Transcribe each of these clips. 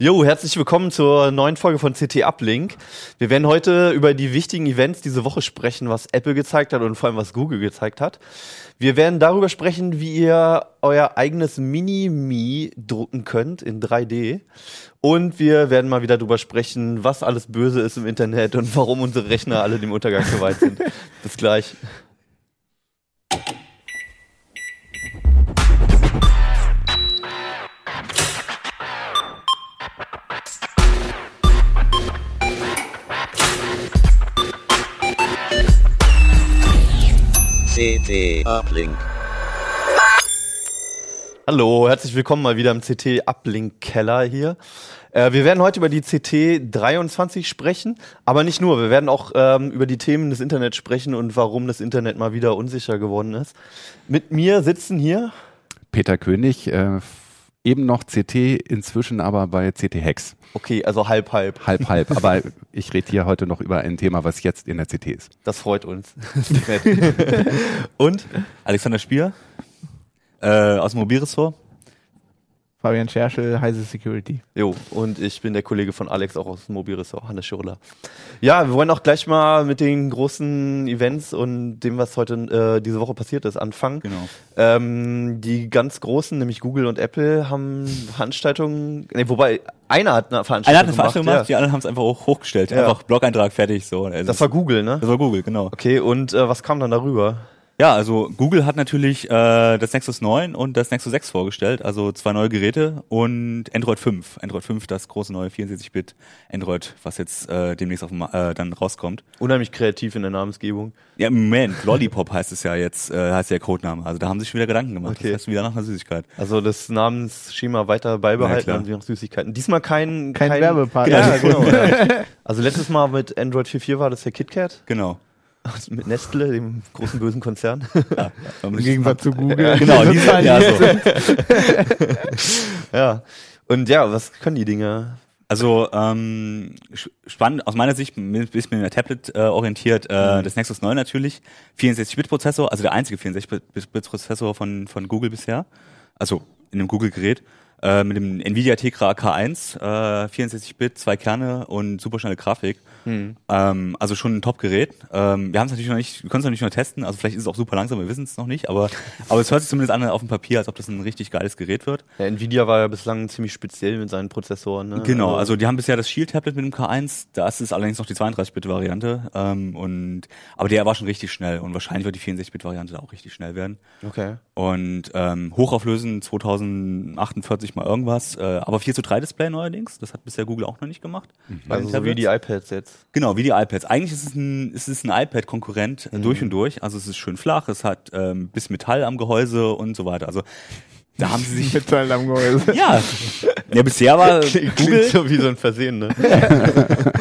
Jo, herzlich willkommen zur neuen Folge von CT Uplink. Wir werden heute über die wichtigen Events diese Woche sprechen, was Apple gezeigt hat und vor allem was Google gezeigt hat. Wir werden darüber sprechen, wie ihr euer eigenes Mini-Me drucken könnt in 3D. Und wir werden mal wieder darüber sprechen, was alles böse ist im Internet und warum unsere Rechner alle dem Untergang geweiht sind. Bis gleich. CT Uplink. Hallo, herzlich willkommen mal wieder im CT Uplink Keller hier. Äh, wir werden heute über die CT 23 sprechen, aber nicht nur. Wir werden auch ähm, über die Themen des Internets sprechen und warum das Internet mal wieder unsicher geworden ist. Mit mir sitzen hier Peter König, äh, eben noch CT, inzwischen aber bei CT Hex. Okay, also halb halb. Halb, halb. aber ich rede hier heute noch über ein Thema, was jetzt in der CT ist. Das freut uns. Und Alexander Spier äh, aus dem Mobilressort. Fabian Scherschel, Heise Security. Jo, und ich bin der Kollege von Alex, auch aus dem Mobilressort, Hannes Schurler. Ja, wir wollen auch gleich mal mit den großen Events und dem, was heute äh, diese Woche passiert ist, anfangen. Genau. Ähm, die ganz großen, nämlich Google und Apple, haben Veranstaltungen, nee, wobei einer hat eine Veranstaltung Einer hat eine Veranstaltung gemacht, ja. die anderen haben es einfach auch hochgestellt. Ja. Einfach Blog-Eintrag fertig. So. Also Das war Google, ne? das war Google, genau. Okay, und äh, was kam dann darüber? Ja, also Google hat natürlich äh, das Nexus 9 und das Nexus 6 vorgestellt, also zwei neue Geräte und Android 5. Android 5, das große neue 64-Bit Android, was jetzt äh, demnächst auf dem, äh, dann rauskommt. Unheimlich kreativ in der Namensgebung. Ja, im Moment, Lollipop heißt es ja jetzt, äh, heißt der Codename. Also da haben sie sich schon wieder Gedanken gemacht. Okay. Das heißt wieder nach einer Süßigkeit. Also das Namensschema weiter beibehalten Ja, und noch Süßigkeiten. Diesmal kein, Kein Werbepartner. Ja, genau. ja. Also letztes Mal mit Android 4.4 war das der KitKat Genau. mit Nestle, dem großen bösen Konzern. Im Gegensatz zu Google. Genau, die sind ja so. ja. Und ja, was können die Dinge? Also ähm, spannend aus meiner Sicht, ein bisschen der Tablet äh, orientiert, äh, das Nexus 9 natürlich, 64-Bit-Prozessor, also der einzige 64-Bit-Prozessor von, von Google bisher, also in einem Google-Gerät, äh, mit dem Nvidia Tegra K1, äh, 64-Bit, zwei Kerne und superschnelle Grafik. Ähm, also schon ein Top-Gerät. Ähm, wir haben es natürlich noch nicht, wir können es noch nicht nur testen, also vielleicht ist es auch super langsam, wir wissen es noch nicht, aber, aber es hört sich zumindest an auf dem Papier, als ob das ein richtig geiles Gerät wird. Ja, Nvidia war ja bislang ziemlich speziell mit seinen Prozessoren. Ne? Genau, also die haben bisher das Shield-Tablet mit dem K1, das ist allerdings noch die 32-Bit-Variante, ähm, und, aber der war schon richtig schnell und wahrscheinlich wird die 64-Bit-Variante auch richtig schnell werden. Okay. Und ähm, hochauflösen 2048 mal irgendwas, äh, aber 4 zu 3 Display neuerdings, das hat bisher Google auch noch nicht gemacht. bei Also so wie die iPads jetzt. Genau, wie die iPads. Eigentlich ist es ein, ist es ein iPad-Konkurrent äh, durch und durch. Also es ist schön flach, es hat ähm, bis Metall am Gehäuse und so weiter. Also da haben sie sich Metall am Gehäuse. ja, ja bisher war Klingt Google so wie so ein Versehen, ne?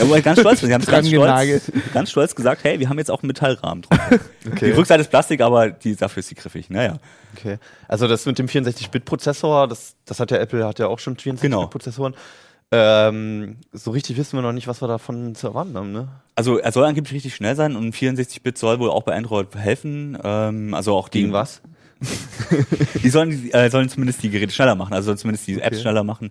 Ja, wo wir ganz stolz. Sie haben ganz stolz, ganz stolz gesagt, hey, wir haben jetzt auch einen Metallrahmen drauf. Die Rückseite ist Plastik, aber die, dafür ist sie griffig. Naja. Okay. Also das mit dem 64-Bit-Prozessor, das, das hat ja Apple hat ja auch schon 64-Bit-Prozessoren. Ähm, so richtig wissen wir noch nicht, was wir davon zu erwarten haben, ne? Also er soll angeblich richtig schnell sein und 64-Bit soll wohl auch bei Android helfen. Ähm, also auch die, Gegen was? Die sollen, äh, sollen zumindest die Geräte schneller machen, also sollen zumindest die Apps schneller machen.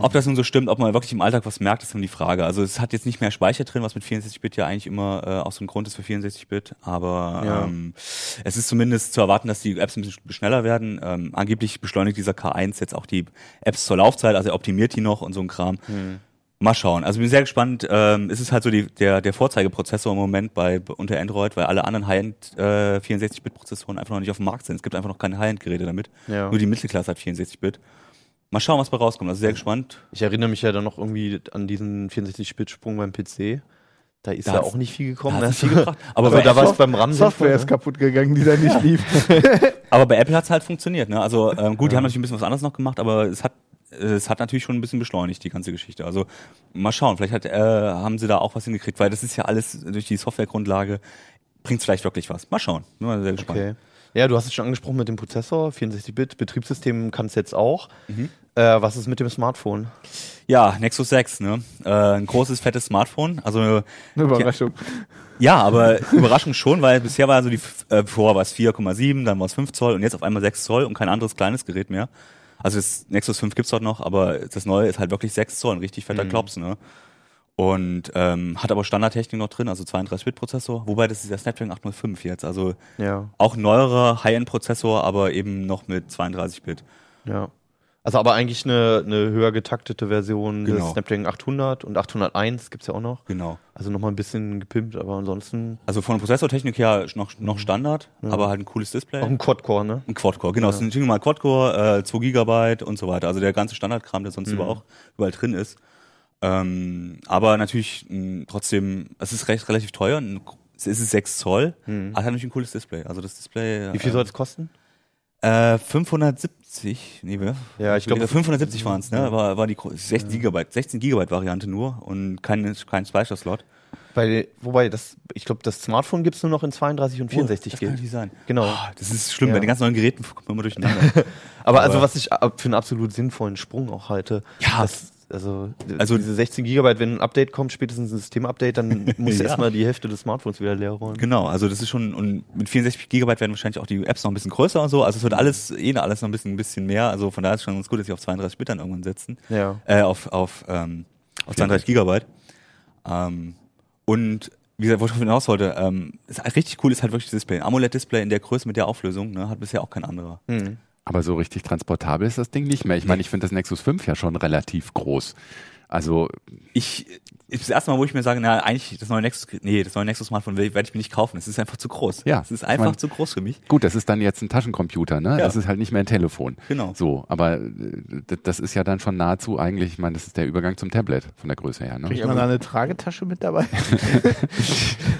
Ob das nun so stimmt, ob man wirklich im Alltag was merkt, ist dann die Frage. Also es hat jetzt nicht mehr Speicher drin, was mit 64-Bit ja eigentlich immer äh, auch so ein Grund ist für 64-Bit, aber Ja. ähm, es ist zumindest zu erwarten, dass die Apps ein bisschen schneller werden. Ähm, angeblich beschleunigt dieser K1 jetzt auch die Apps zur Laufzeit, also er optimiert die noch und so ein Kram. Mal schauen. Also bin sehr gespannt. Ähm, es ist halt so die, der, der Vorzeigeprozessor im Moment bei unter Android, weil alle anderen High-End äh, 64-Bit-Prozessoren einfach noch nicht auf dem Markt sind. Es gibt einfach noch keine High-End-Geräte damit. Ja. Nur die Mittelklasse hat 64-Bit. Mal schauen, was bei rauskommt. Also sehr gespannt. Ich erinnere mich ja dann noch irgendwie an diesen 64-Bit-Sprung beim PC. Da ist Da ja auch nicht viel gekommen. da ne? viel gebracht. Aber Aber bei da war es beim RAM Software ist ne? kaputt gegangen, die da nicht lief. Aber bei Apple hat es halt funktioniert. Ne? Also ähm, gut, die haben natürlich ein bisschen was anderes noch gemacht, aber es hat es hat natürlich schon ein bisschen beschleunigt, die ganze Geschichte. Also mal schauen, vielleicht hat, äh, haben sie da auch was hingekriegt, weil das ist ja alles durch die Softwaregrundlage, bringt vielleicht wirklich was. Mal schauen, bin mal sehr gespannt. Okay. Ja, du hast es schon angesprochen mit dem Prozessor, 64-Bit, Betriebssystem kann es jetzt auch. Mhm. Äh, was ist mit dem Smartphone? Ja, Nexus 6, ne? Äh, ein großes, fettes Smartphone. Also Eine Überraschung. ja, aber Überraschung schon, weil bisher war so die, äh, vorher war es 4,7, dann war es 5 Zoll und jetzt auf einmal 6 Zoll und kein anderes kleines Gerät mehr. Also das Nexus 5 gibt's dort noch, aber das neue ist halt wirklich 6 Zoll, ein richtig fetter Mhm. Klops, ne? Und ähm, hat aber Standardtechnik noch drin, also 32-Bit-Prozessor, wobei das ist der Snapdragon 805 jetzt, also Ja, auch neuerer High-End-Prozessor, aber eben noch mit 32-Bit. ja. Also aber eigentlich eine, eine höher getaktete Version Genau. des Snapdragon 800 und 801 gibt's ja auch noch. Genau. Also nochmal ein bisschen gepimpt, aber ansonsten Also von der Prozessortechnik her noch, Mhm. noch Standard, aber halt ein cooles Display. auch ein Quad-Core, ne? Ein Quad-Core, genau. Es ist ein mal Quad-Core, äh, 2 Gigabyte und so weiter. Also der ganze Standardkram, der sonst Mhm. überall, auch überall drin ist. Ähm, aber natürlich mh, trotzdem, es ist recht relativ teuer. Ein- Es ist 6 Zoll, Mhm. aber hat natürlich ein cooles Display. Also das Display. Wie viel soll es kosten? Äh, 570, nee, wer? Ja, ich glaube, 570 waren es, ne? War, war die gro- 16 Gigabyte, 16 Gigabyte Variante nur und kein, kein Speicherslot. Bei, wobei, das, ich glaube, das Smartphone gibt's nur noch in 32 und 64 das kann G. natürlich sein. Genau. Ah, das ist schlimm, Ja. bei den ganz neuen Geräten kommen wir immer durcheinander. Aber, also Aber- was ich ab- für einen absolut sinnvollen Sprung auch halte. Ja. Das, also, Also- diese 16 Gigabyte, wenn ein Update kommt, spätestens ein Systemupdate, dann muss Ja. erstmal die Hälfte des Smartphones wieder leer räumen. Genau, also das ist schon, und mit 64 Gigabyte werden wahrscheinlich auch die Apps noch ein bisschen größer und so. Also es wird alles, eh alles noch ein bisschen, ein bisschen mehr. Also von daher ist es schon ganz gut, dass sie auf 32 Bit dann irgendwann setzen. Ja. Äh, auf, auf, ähm, auf 32 Gigabyte. Ähm, und wie gesagt, wo ich hinaus wollte, ähm, ist halt richtig cool ist halt wirklich das Display. Ein AMOLED-Display in der Größe mit der Auflösung, ne, hat bisher auch kein anderer. Hm. Aber so richtig transportabel ist das Ding nicht mehr. Ich meine, ich finde das Nexus 5 ja schon relativ groß. Also, Ich, ist das erste Mal, wo ich mir sage, na, eigentlich das neue Nexus, nee, das neue Nexus Smartphone werde ich mir nicht kaufen. Es ist einfach zu groß. Ja, Es ist ich einfach mein- zu groß für mich. gut, das ist dann jetzt ein Taschencomputer, ne? Ja. Das ist halt nicht mehr ein Telefon. Genau. So, aber äh, das ist ja dann schon nahezu eigentlich, ich meine, das ist der Übergang zum Tablet von der Größe her, ne? Kriegt man da eine Tragetasche mit dabei?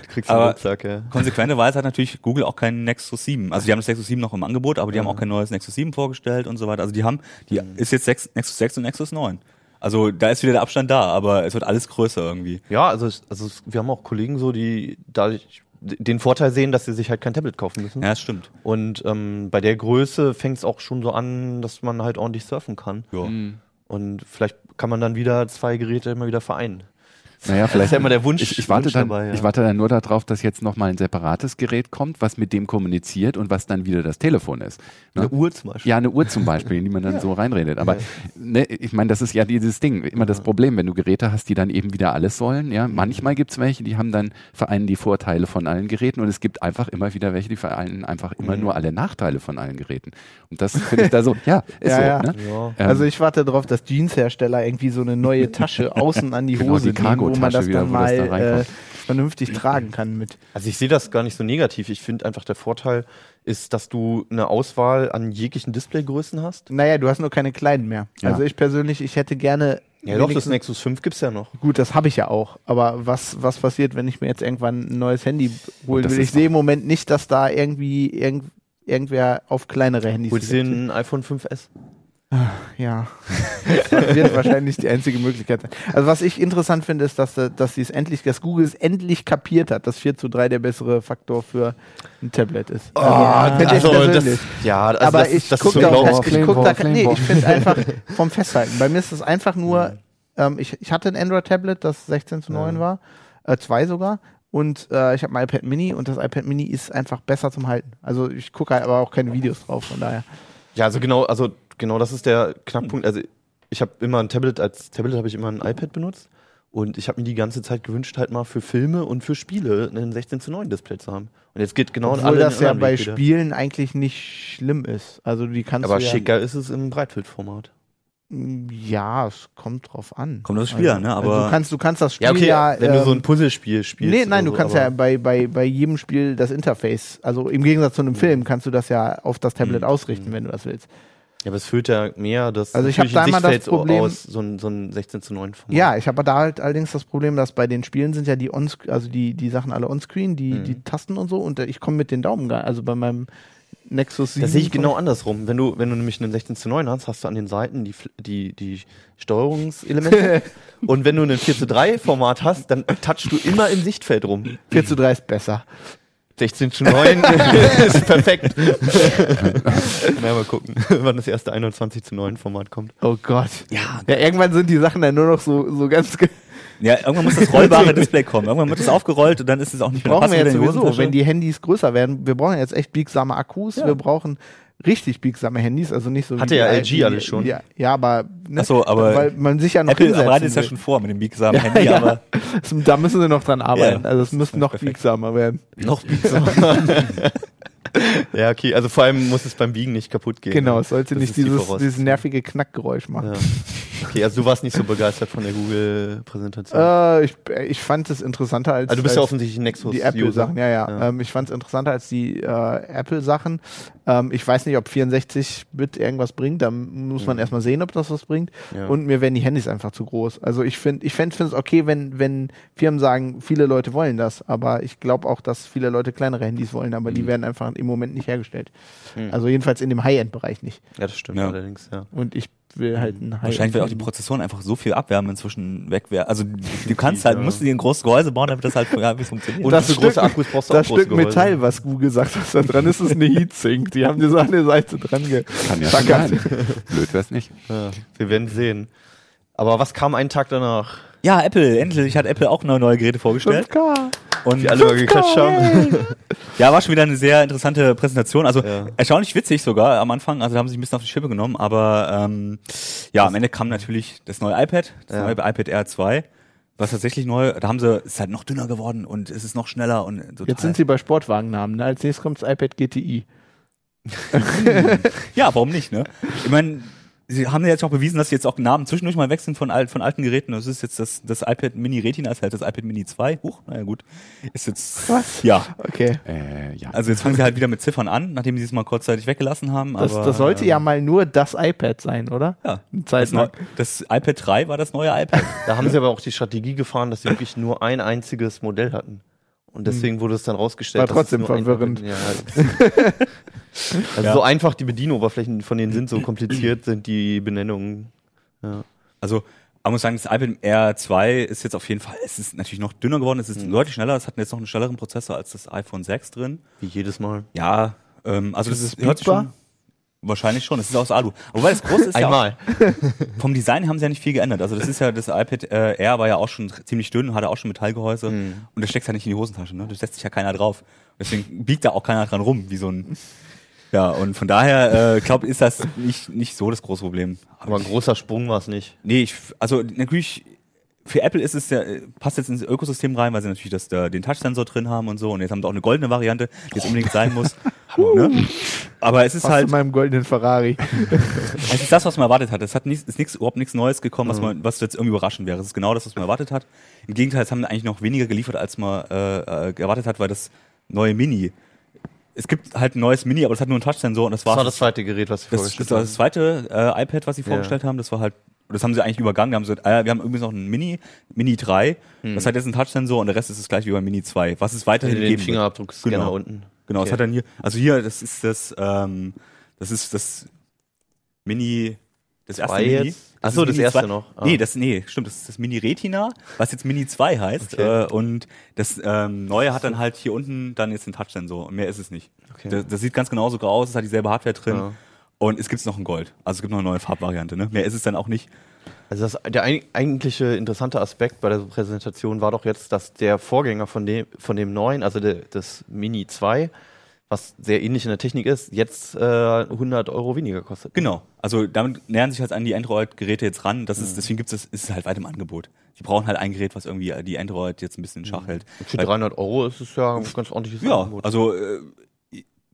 Du kriegst Aber- einen Rucksack, ja. Konsequenterweise hat natürlich Google auch keinen Nexus 7. Also die haben das Nexus 7 noch im Angebot, aber die haben auch kein neues Nexus 7 vorgestellt und so weiter. Also die haben, die ist jetzt 6, Nexus 6 und Nexus 9. Also da ist wieder der Abstand da, aber es wird alles größer irgendwie. Ja, also, also wir haben auch Kollegen so, die dadurch den Vorteil sehen, dass sie sich halt kein Tablet kaufen müssen. Ja, das stimmt. Und ähm, bei der Größe fängt es auch schon so an, dass man halt ordentlich surfen kann. Ja. Mhm. Und vielleicht kann man dann wieder zwei Geräte immer wieder vereinen. Naja, Das vielleicht ist ja immer der Wunsch. Ich, ich, warte Wunsch dann, dabei, ja. ich warte dann nur darauf, dass jetzt nochmal ein separates Gerät kommt, was mit dem kommuniziert und was dann wieder das Telefon ist. Ne? Eine Uhr zum Beispiel. Ja, eine Uhr zum Beispiel, in die man dann so reinredet. Aber ne, ich meine, das ist ja dieses Ding, immer das Problem, wenn du Geräte hast, die dann eben wieder alles sollen. Ja, manchmal gibt's welche, die haben dann vereinen die Vorteile von allen Geräten und es gibt einfach immer wieder welche, die vereinen einfach immer Mhm. nur alle Nachteile von allen Geräten. Und das finde ich da so, ja, ist Ja, so. ja. Ne? Ja. Ähm, Also ich warte darauf, dass Jeanshersteller irgendwie so eine neue Tasche außen an die Genau, Hose die nehmen, wo man das wieder, dann wo das mal da äh, vernünftig tragen kann mit. Also ich sehe das gar nicht so negativ. Ich finde einfach der Vorteil ist, dass du eine Auswahl an jeglichen Displaygrößen hast. Naja, du hast nur keine kleinen mehr. Ja. Also ich persönlich, ich hätte gerne. Ja, doch, das Nexus 5 gibt's ja noch. Gut, das habe ich ja auch. Aber was, was passiert, wenn ich mir jetzt irgendwann ein neues Handy holen will? Ich sehe im Moment nicht, dass da irgendwie irgend, irgendwer auf kleinere Handys Holst du ein iPhone 5S? Ja, das wird wahrscheinlich die einzige Möglichkeit sein. Also was ich interessant finde, ist, dass, dass sie es endlich, dass Google es endlich kapiert hat, dass 4 zu 3 der bessere Faktor für ein Tablet ist. finde ich also das, ja, also aber das, ich das gucke ist da, auch- ich guck da nee, ich finde einfach vom Festhalten. Bei mir ist es einfach nur, ähm, ich, ich hatte ein Android-Tablet, das 16 zu 9 war, äh, zwei sogar. Und äh, ich habe ein iPad Mini und das iPad Mini ist einfach besser zum Halten. Also ich gucke halt aber auch keine Videos drauf, von daher. Ja, also genau, also genau das ist der Knackpunkt. Also ich habe immer ein Tablet, als Tablet habe ich immer ein iPad benutzt und ich habe mir die ganze Zeit gewünscht, halt mal für Filme und für Spiele einen 16 zu 9 Display zu haben. Und jetzt geht genau Obwohl das ja bei wieder. Spielen eigentlich nicht schlimm ist. Also die kannst Aber du ja, schicker ist es im Breitbildformat. Ja, es kommt drauf an. Kommt aufs Spiel an, ne? Also Aber- du kannst, du kannst das Spiel Ja, okay, ja. wenn du so ein ähm, Puzzlespiel spielst. Nee, nein, du so, kannst ja bei, bei, bei jedem Spiel das Interface, also im Gegensatz zu einem Film, kannst du das ja auf das Tablet Mhm. ausrichten, wenn du das willst. Ja, aber es führt ja mehr das Also ich da immer das Sichtfeld Problem- aus, so ein, so ein 16 zu 9 Format. Ja, ich habe da halt allerdings das Problem, dass bei den Spielen sind ja die on also die, die Sachen alle onscreen, die, Mhm. die Tasten und so, und äh, ich komme mit den Daumen gar, also bei meinem Nexus 7. Das sehe ich genau andersrum. Wenn du, wenn du nämlich einen 16 zu 9 hast, hast du an den Seiten die, die, die Steuerungselemente. und wenn du einen 4 zu 3 Format hast, dann touchst du immer im Sichtfeld rum. 4 zu 3 ist besser. 16 zu 9 ist perfekt. Na, mal gucken, wann das erste 21 zu 9 Format kommt. Oh Gott. Ja, Ja, irgendwann sind die Sachen dann nur noch so, so ganz. ja, irgendwann muss das rollbare Display kommen. Irgendwann wird es aufgerollt und dann ist es auch nicht mehr brauchen wir jetzt sowieso, wenn die Handys größer werden. Wir brauchen jetzt echt biegsame Akkus. Ja. Wir brauchen richtig biegsame Handys, also nicht so Hatte die ja LG alles schon. Ja, ja aber ne, Ach so, aber weil man sich ja noch Apple bereitet es ja schon vor mit dem biegsamen Ja, Handy, ja. aber Da müssen sie noch dran arbeiten. Also es ist noch biegsamer werden. Noch biegsamer. ja, okay. Also vor allem muss es beim Biegen nicht kaputt gehen. Genau, ne? es sollte Das nicht ist die dieses, dieses nervige Knackgeräusch machen. Ja. Okay, also du warst nicht so begeistert von der Google-Präsentation. Äh, ich, ich fand es interessanter als, also du bist ja als offensichtlich ein Nexus. die Apple-Sachen. Ja, ja. Ja. Ähm, ich fand es interessanter als die äh, Apple-Sachen. Ähm, ich weiß nicht, ob 64-Bit irgendwas bringt. Da muss man erstmal sehen, ob das was bringt. Ja. Und mir werden die Handys einfach zu groß. Also ich finde, ich fände es okay, wenn, wenn Firmen sagen, viele Leute wollen das. Aber ich glaube auch, dass viele Leute kleinere Handys wollen. Aber Mhm. die werden einfach im Moment nicht hergestellt. Also jedenfalls in dem High-End-Bereich nicht. Ja, das stimmt Ja. allerdings, ja. Und ich will halt ein High-End. wahrscheinlich wird auch die Prozessoren einfach so viel Abwärme inzwischen wegwerfen. Also du kannst halt, ja. musst du dir ein großes Gehäuse bauen, damit das halt funktioniert. Und das für Stück, große Akkus brauchst du das auch große Stück Metall, Gehäuse. was Google sagt, was da dran ist, ist eine Heatsink. Die haben dir so an der Seite dran ge Kann ja sein. Blöd wär's nicht. Ja, wir werden sehen. Aber was kam einen Tag danach? ja, Apple, endlich hat Apple auch neue, neue Geräte vorgestellt. 5K. Und Die alle mal geklatscht haben. ja, war schon wieder eine sehr interessante Präsentation. Also Ja. erstaunlich witzig sogar am Anfang. Also da haben sie sich ein bisschen auf die Schippe genommen. Aber ähm, ja, am Ende kam natürlich das neue iPad, das Ja. neue iPad Air 2. Was tatsächlich neu, da haben sie, es ist halt noch dünner geworden und es ist noch schneller und total. Jetzt sind sie bei Sportwagennamen. Ne? Als nächstes kommt das iPad GTI. Ja, warum nicht, ne? Ich meine, sie haben ja jetzt auch bewiesen, dass sie jetzt auch Namen zwischendurch mal wechseln von, alt, von alten Geräten. Das ist jetzt das, das iPad Mini Retina, ist halt das iPad Mini 2. Huch, naja gut. Ist jetzt. Was? Ja. Okay. Äh, ja. Also jetzt fangen sie halt wieder mit Ziffern an, nachdem sie es mal kurzzeitig weggelassen haben. Das, aber, das sollte ähm, ja mal nur das iPad sein, oder? Ja. Das, das iPad 3 war das neue iPad. Da haben sie aber auch die Strategie gefahren, dass sie wirklich nur ein einziges Modell hatten. Und deswegen wurde es dann rausgestellt. War dass es trotzdem nur ein- verwirrend. Ja, also Ja. so einfach die Bedienoberflächen von denen sind, so kompliziert sind die Benennungen. Ja. Also, man muss sagen, das iPad Air 2 ist jetzt auf jeden Fall, es ist natürlich noch dünner geworden, es ist Mhm. deutlich schneller, es hat jetzt noch einen schnelleren Prozessor als das iPhone 6 drin. Wie jedes Mal. Ja, ähm, also das Ist ist, es hört sich schon, wahrscheinlich schon, das ist aus Alu. Wobei das große ist ja auch, Einmal. vom Design haben sie ja nicht viel geändert. Also das ist ja, das iPad äh, Air war ja auch schon ziemlich dünn, hatte auch schon Metallgehäuse Mhm. und das steckt ja nicht in die Hosentasche, ne? Das setzt sich ja keiner drauf. Deswegen biegt da auch keiner dran rum, wie so ein, ja, und von daher, äh, glaube ist das nicht, nicht so das große Problem. Aber ein großer Sprung war es nicht. Nee, ich, also natürlich, für Apple ist es ja, äh, passt jetzt ins Ökosystem rein, weil sie natürlich das, da, den Touchsensor drin haben und so. Und jetzt haben sie auch eine goldene Variante, die jetzt unbedingt sein muss. ne? Aber es ist Fast halt, in meinem goldenen Ferrari. es ist das, was man erwartet hat. Es hat nichts, ist nichts, überhaupt nichts Neues gekommen, was man, was jetzt irgendwie überraschend wäre. Es ist genau das, was man erwartet hat. Im Gegenteil, es haben eigentlich noch weniger geliefert, als man äh, äh, erwartet hat, weil das neue Mini, es gibt halt ein neues Mini, aber das hat nur einen Touchsensor und das Das war war das zweite Gerät, was sie das, das vorgestellt war haben. das zweite äh, iPad, was sie vorgestellt haben. Das war halt, das haben sie eigentlich übergangen. Wir haben gesagt, ah, ja, wir haben übrigens noch ein Mini, Mini 3. Das hat jetzt einen Touchsensor und der Rest ist das gleiche wie beim Mini 2. Was es weiterhin Den geben wird. Fingerabdruckscanner Genau. unten. Genau, Okay. es hat dann hier, also hier, das ist das, ähm, das ist das Mini, das erste Zwei Mini. jetzt? Ach ist so, das Mini erste 2. noch. Ah. Nee, das, nee, stimmt, das ist das Mini Retina, was jetzt Mini 2 heißt. Okay. Äh, und das ähm, neue hat dann halt hier unten dann jetzt den Touchsensor mehr ist es nicht. Okay. Das, das sieht ganz genauso aus, es hat dieselbe Hardware drin. Ja. Und es gibt noch ein Gold. Also es gibt noch eine neue Farbvariante. Ne? Mehr ist es dann auch nicht. Also das, der eigentliche interessante Aspekt bei der Präsentation war doch jetzt, dass der Vorgänger von dem, von dem neuen, also de, das Mini 2, was sehr ähnlich in der Technik ist, jetzt äh, 100 Euro weniger kostet. Genau. Also damit nähern sich halt an die Android-Geräte jetzt ran. Das Mhm. ist, deswegen gibt es, ist es halt weit im Angebot. Die brauchen halt ein Gerät, was irgendwie die Android jetzt ein bisschen in Schach hält. Für Weil- 300 Euro ist es ja ein ganz ordentliches Ja, Angebot. also äh,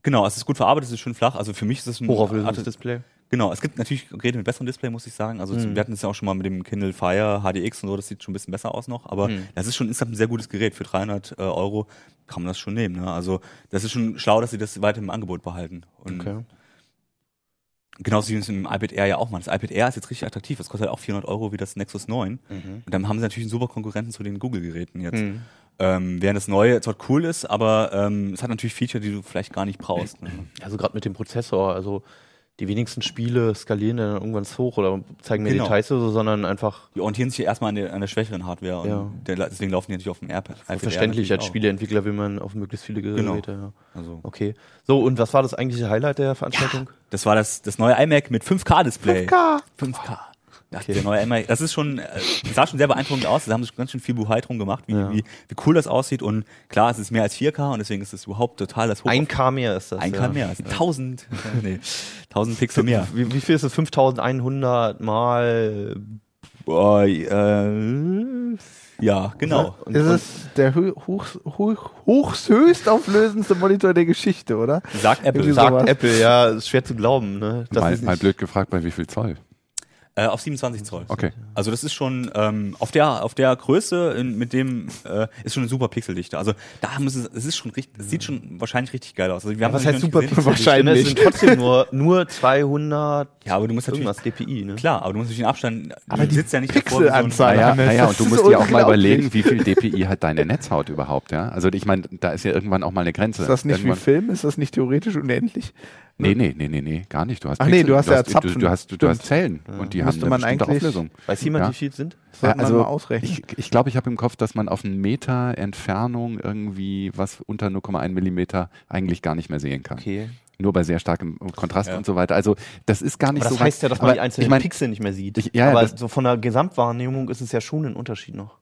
genau, es ist gut verarbeitet, es ist schön flach. Also für mich ist es ein Hochauflösendes Display. Genau, es gibt natürlich Geräte mit besserem Display, muss ich sagen. Also Mhm. wir hatten es ja auch schon mal mit dem Kindle Fire HDX und so, das sieht schon ein bisschen besser aus noch. Aber Mhm. das ist schon insgesamt ein sehr gutes Gerät. Für 300 äh, Euro kann man das schon nehmen. Ne? Also das ist schon schlau, dass sie das weiter im Angebot behalten. Und Okay. genauso wie es im iPad Air ja auch mal. Das iPad Air ist jetzt richtig attraktiv. Das kostet halt auch 400 Euro wie das Nexus 9. Mhm. Und dann haben sie natürlich einen super Konkurrenten zu den Google-Geräten jetzt. Mhm. Ähm, während das Neue zwar cool ist, aber ähm, es hat natürlich Feature, die du vielleicht gar nicht brauchst. Ne? Also gerade mit dem Prozessor, also die wenigsten Spiele skalieren dann irgendwann hoch oder zeigen mir Genau. Details oder so, sondern einfach Die orientieren sich ja erstmal an der, an der schwächeren Hardware und Ja. der, deswegen laufen die natürlich auf dem iPad. iPad Air verständlich. Als. Spieleentwickler will man auf möglichst viele Genau. Geräte. Ja. Also, Okay. So, und was war das eigentliche Highlight der Veranstaltung? das war das, das neue iMac mit 5K-Display. 5K. 5K. Ja, der neue iMac, das ist schon, äh, sah schon sehr beeindruckend aus. Da haben sie ganz schön viel Buhai drum gemacht, wie, Ja. wie, wie cool das aussieht. Und klar, es ist mehr als 4K und deswegen ist es überhaupt total das Hoch. Ein K mehr ist das. ein ja. K mehr, also 1000, nee, 1000 Pixel mehr. Wie, wie viel ist das? 5100 mal. Boah, äh, ja, genau. Und, ist und, es der hoch, hoch, hochst höchst auflösendste Monitor der Geschichte, oder? Sagt Apple. Sagt. Apple, ja, ist schwer zu glauben, ne? Das mal, ist mal blöd gefragt, bei wie viel Zoll? Äh, auf 27 Zoll. Okay. Also das ist schon ähm, auf der auf der Größe in, mit dem äh, ist schon eine super Pixeldichte. Also da muss es es ist schon richtig, es sieht schon wahrscheinlich richtig geil aus. Also wir haben was es heißt super gesehen. Pixel? Wahrscheinlich. Es sind trotzdem nur, nur 200 Ja, aber du musst natürlich DPI, ne? klar, aber du musst natürlich den Abstand. Aber du die sitzt ja nicht wie so Pixelanzahl- Naja, Hannes, naja, das und du musst dir auch mal überlegen, wie viel DPI hat deine Netzhaut überhaupt, ja? Also ich meine, da ist ja irgendwann auch mal eine Grenze. Ist das nicht wie irgendwann, Film? Ist das nicht theoretisch unendlich? Nee, nee, nee, nee, nee, gar nicht. Du hast Ach nee, du hast ja du, Zapfen. du, hast, du, du Stimmt. hast Zellen und die Müsste haben eine man bestimmte eigentlich- Auflösung. Weiß jemand, Ja. wie viel es sind? Das Ja, also man mal ausrechnen. Ich, ich glaube, ich habe im Kopf, dass man auf einen Meter Entfernung irgendwie was unter 0,1 Millimeter eigentlich gar nicht mehr sehen kann. Okay. Nur bei sehr starkem Kontrast Ja. und so weiter. Also das ist gar nicht Aber das so weit- heißt ja, dass man die einzelnen ich mein, Pixel nicht mehr sieht. Ich- ja, aber das- so von der Gesamtwahrnehmung ist es ja schon ein Unterschied noch.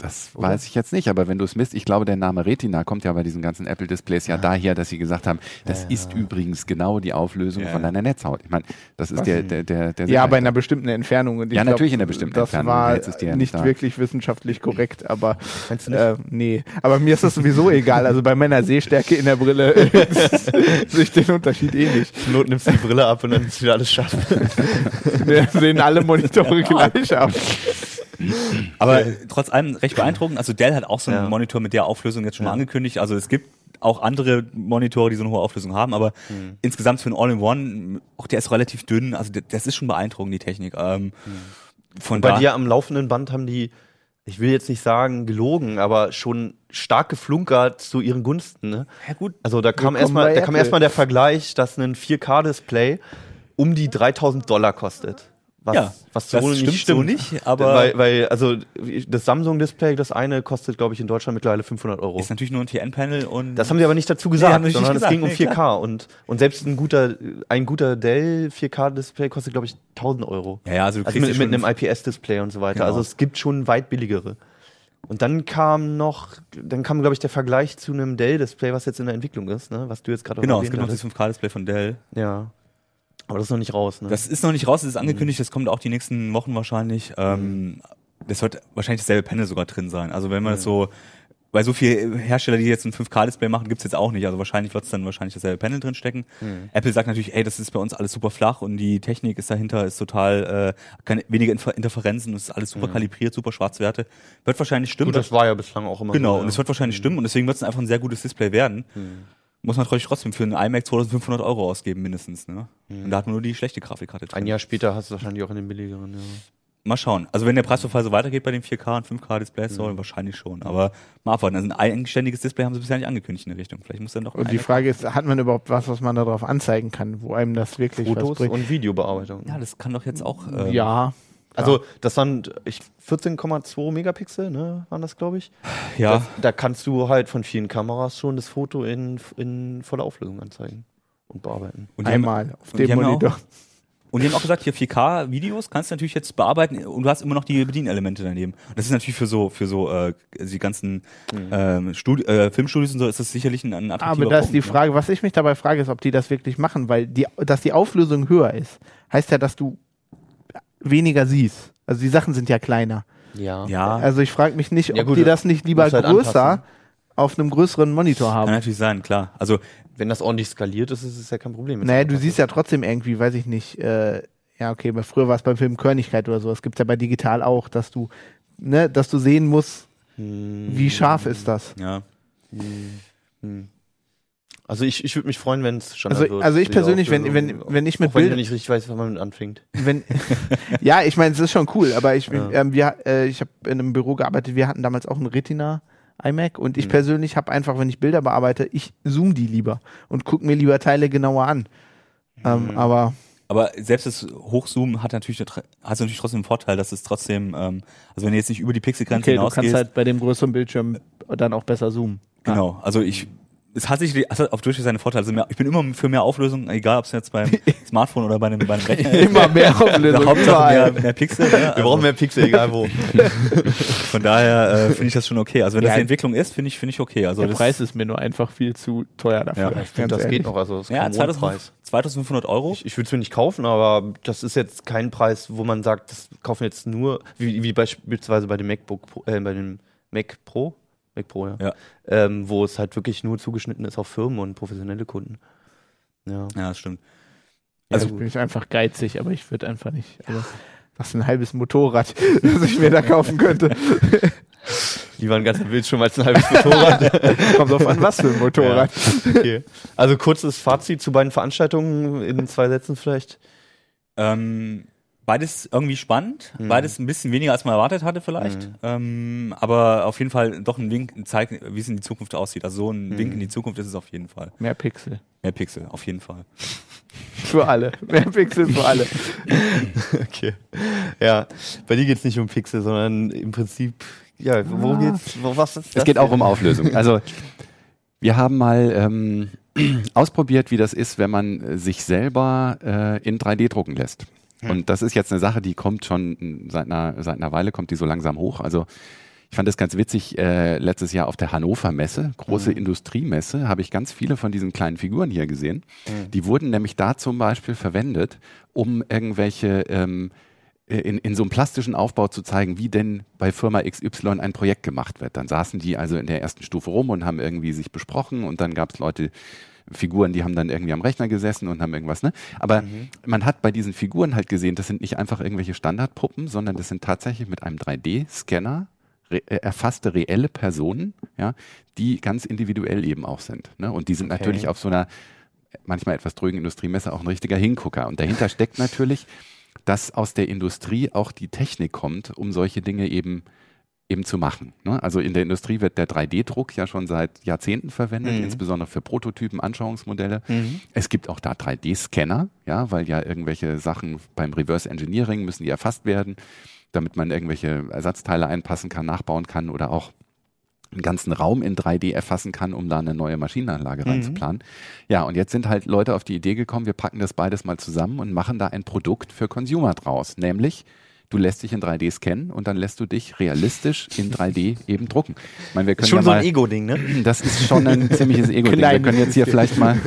Das Oder? weiß ich jetzt nicht, aber wenn du es misst, ich glaube, der Name Retina kommt ja bei diesen ganzen Apple-Displays ja daher, dass sie gesagt haben, das Ja, ist ja. übrigens genau die Auflösung Ja, von ja. deiner Netzhaut. Ich meine, das ist Was? der, der, der, der Ja, Sinn bei einer bestimmten Entfernung. Und ich Ja, glaub, natürlich in einer bestimmten das Entfernung, war jetzt ist die ja nicht da. wirklich wissenschaftlich korrekt, aber Meinst du nicht? äh, nee. Aber mir ist das sowieso egal. Also bei meiner Sehstärke in der Brille sehe ich den Unterschied eh nicht. Not nimmst du die Brille ab und dann ist wieder alles scharf. Wir sehen alle Monitore gleich aus. Aber trotz allem recht beeindruckend. Also Dell hat auch so einen Ja. Monitor mit der Auflösung jetzt schon mal angekündigt. Also es gibt auch andere Monitore, die so eine hohe Auflösung haben, aber Hm. insgesamt für ein All-in-One, auch der ist relativ dünn. Also das ist schon beeindruckend, die Technik. Ähm, Von Hm. Bei dir am laufenden Band haben die, ich will jetzt nicht sagen gelogen, aber schon stark geflunkert zu ihren Gunsten. Ne? ja gut, Also da kam erstmal, da kam erstmal der Vergleich, dass ein 4K-Display um die 3000 Dollar kostet. Was, Ja, was so das stimmt stimmt. so nicht, aber- weil, weil, also das Samsung-Display, das eine kostet, glaube ich, in Deutschland mittlerweile 500 Euro. ist natürlich nur ein TN-Panel und Das haben sie aber nicht dazu gesagt, nicht sondern es ging um nee, 4K und, und selbst ein guter, ein guter Dell 4K-Display kostet, glaube ich, 1000 Euro. ja, ja, also du Also kriegst mit, mit einem IPS-Display und so weiter. Genau. Also es gibt schon weit billigere. Und dann kam noch, dann kam, glaube ich, der Vergleich zu einem Dell-Display, was jetzt in der Entwicklung ist, ne? was du jetzt gerade auch Genau, es gibt noch das 5K-Display von Dell. Ja. Aber das ist noch nicht raus, ne? Das ist noch nicht raus, das ist angekündigt, das kommt auch die nächsten Wochen wahrscheinlich. Ähm, das wird wahrscheinlich dasselbe Panel sogar drin sein. Also wenn man das so, weil so viele Hersteller, die jetzt ein 5K-Display machen, gibt's jetzt auch nicht. Also wahrscheinlich wird's dann wahrscheinlich dasselbe Panel drin stecken. Apple sagt natürlich, ey, das ist bei uns alles super flach und die Technik ist dahinter, ist total, äh, keine, weniger Infer Interferenzen, es ist alles super kalibriert, super Schwarzwerte. Wird wahrscheinlich stimmen. Gut, das war ja bislang auch immer Genau, so. und es wird wahrscheinlich stimmen und deswegen wird es einfach ein sehr gutes Display werden. Muss man trotzdem für einen iMac 2500 Euro ausgeben, mindestens. Ne? Und da hat man nur die schlechte Grafikkarte drin. Ein Jahr später hast du wahrscheinlich auch in den billigeren, ja. Mal schauen. Also wenn der Preisverfall so weitergeht bei den 4K und 5K Displays, soll wahrscheinlich schon. Aber mal abwarten. Also ein eigenständiges Display haben sie bisher nicht angekündigt in der Richtung. Vielleicht muss dann doch Und die Frage ist, hat man überhaupt was, was man darauf anzeigen kann, wo einem das wirklich was Fotos bringt? und Videobearbeitung. Ja, das kann doch jetzt auch. ähm, ja. Also, das waren ich, 14,2 Megapixel, ne, waren das, glaube ich. ja. Das, da kannst du halt von vielen Kameras schon das Foto in, in voller Auflösung anzeigen und bearbeiten. Und die haben- Einmal auf dem Monitor. Auch, und die haben auch gesagt, hier 4K-Videos kannst du natürlich jetzt bearbeiten und du hast immer noch die Bedienelemente daneben. Und das ist natürlich für so, für so äh, die ganzen ähm, Studi äh, Filmstudios und so ist das sicherlich ein, ein attraktiver Aber da ist die Punkt, ne? Frage, was ich mich dabei frage, ist, ob die das wirklich machen, weil die, dass die Auflösung höher ist, heißt ja, dass du weniger siehst. Also die Sachen sind ja kleiner. Ja. Ja, Also ich frage mich nicht, ob Ja, gut, die das nicht lieber halt größer anpassen. auf einem größeren Monitor kann haben. natürlich sein, klar. Also Wenn das ordentlich skaliert ist, ist es ja kein Problem. Naja, du siehst ja trotzdem irgendwie, weiß ich nicht, äh, ja, okay, aber früher war es beim Film Körnigkeit oder so. Es gibt ja bei digital auch, dass du, ne, dass du sehen musst, Hm. wie scharf ist das. ja, Also ich, ich würde mich freuen, wenn es schon Also, also ich persönlich, wenn, wenn, wenn ich mit auch wenn Bildern, nicht richtig weißt, wann man mit anfängt. wenn, ja, ich meine, es ist schon cool, aber ich, Ja. ähm, wir, äh, ich habe in einem Büro gearbeitet, wir hatten damals auch ein Retina iMac und ich Mhm. persönlich habe einfach, wenn ich Bilder bearbeite, ich zoom die lieber und gucke mir lieber Teile genauer an. Ähm, Mhm. aber aber selbst das Hochzoomen hat natürlich, hat natürlich trotzdem den Vorteil, dass es trotzdem, ähm, also wenn du jetzt nicht über die Pixelgrenze okay, du kannst hinausgehst, halt bei dem größeren Bildschirm dann auch besser zoomen. genau, also ich es hat sich es hat auf durchaus seine Vorteile. Also mehr, ich bin immer für mehr Auflösung, egal ob es jetzt beim Smartphone oder bei einem, bei einem Rechner ist. Immer mehr Auflösung. Hauptsache mehr, mehr Pixel. Ne? Wir brauchen mehr Pixel, egal wo. Von daher äh, finde ich das schon okay. Also wenn Ja. das die Entwicklung ist, finde ich, finde ich okay. Also Der das, Preis ist mir nur einfach viel zu teuer dafür. Ja, ganz das ehrlich. geht noch. Also, das ist ja, kein 2000, Mondpreis. 2500 Euro. Ich, ich würde es mir nicht kaufen, aber das ist jetzt kein Preis, wo man sagt, das kaufen wir jetzt nur, wie, wie beispielsweise bei dem MacBook, Pro- äh, bei dem Mac Pro, Mac Pro, ja, Ja. Ähm, wo es halt wirklich nur zugeschnitten ist auf Firmen und professionelle Kunden. Ja. Ja, das stimmt. Also Also- bin ich einfach geizig, aber ich würde einfach nicht. Also, das ist ein halbes Motorrad, das ich mir da kaufen könnte. Lieber ein ganzer Bildschirm als ein halbes Motorrad. Kommt drauf an, was für ein Motorrad. okay. Also kurzes Fazit zu beiden Veranstaltungen in zwei Sätzen vielleicht. Ähm, beides irgendwie spannend, Mhm. beides ein bisschen weniger als man erwartet hatte vielleicht, Mhm. ähm, aber auf jeden Fall doch ein Wink zeigt, wie es in die Zukunft aussieht. Also so ein Mhm. Wink in die Zukunft ist es auf jeden Fall. Mehr Pixel. Mehr Pixel, auf jeden Fall. Für alle. Mehr Pixel für alle. Okay. Ja, bei dir geht es nicht um Pixel, sondern im Prinzip, ja, wo geht's? Wo, was ist Es das geht auch denn? um Auflösung. Also wir haben mal ähm, ausprobiert, wie das ist, wenn man sich selber äh, in 3D drucken lässt. Und das ist jetzt eine Sache, die kommt schon seit einer, seit einer Weile, kommt die so langsam hoch. Also ich fand das ganz witzig, äh, letztes Jahr auf der Hannover Messe, große Industriemesse, habe ich ganz viele von diesen kleinen Figuren hier gesehen. Die wurden nämlich da zum Beispiel verwendet, um irgendwelche ähm, in, in so einem plastischen Aufbau zu zeigen, wie denn bei Firma XY ein Projekt gemacht wird. Dann saßen die also in der ersten Stufe rum und haben irgendwie sich besprochen und dann gab es Leute, Figuren, die haben dann irgendwie am Rechner gesessen und haben irgendwas, ne? Aber man hat bei diesen Figuren halt gesehen, das sind nicht einfach irgendwelche Standardpuppen, sondern das sind tatsächlich mit einem 3D-Scanner re äh, erfasste reelle Personen, ja, die ganz individuell eben auch sind. Ne? Und die sind Okay. natürlich auf so einer manchmal etwas drögen Industriemesse auch ein richtiger Hingucker. Und dahinter steckt natürlich, dass aus der Industrie auch die Technik kommt, um solche Dinge eben eben zu machen. Ne? Also in der Industrie wird der 3D-Druck ja schon seit Jahrzehnten verwendet, Mhm. insbesondere für Prototypen, Anschauungsmodelle. Mhm. Es gibt auch da 3D-Scanner, ja, weil ja irgendwelche Sachen beim Reverse Engineering müssen die erfasst werden, damit man irgendwelche Ersatzteile einpassen kann, nachbauen kann oder auch einen ganzen Raum in 3D erfassen kann, um da eine neue Maschinenanlage Mhm. reinzuplanen. Ja, und jetzt sind halt Leute auf die Idee gekommen, wir packen das beides mal zusammen und machen da ein Produkt für Consumer draus, nämlich Du lässt dich in 3D scannen und dann lässt du dich realistisch in 3D eben drucken. Ich meine, wir können Ist schon ja so mal, ein Ego-Ding, ne? das ist schon ein ziemliches Ego-Ding. Wir können jetzt hier vielleicht mal,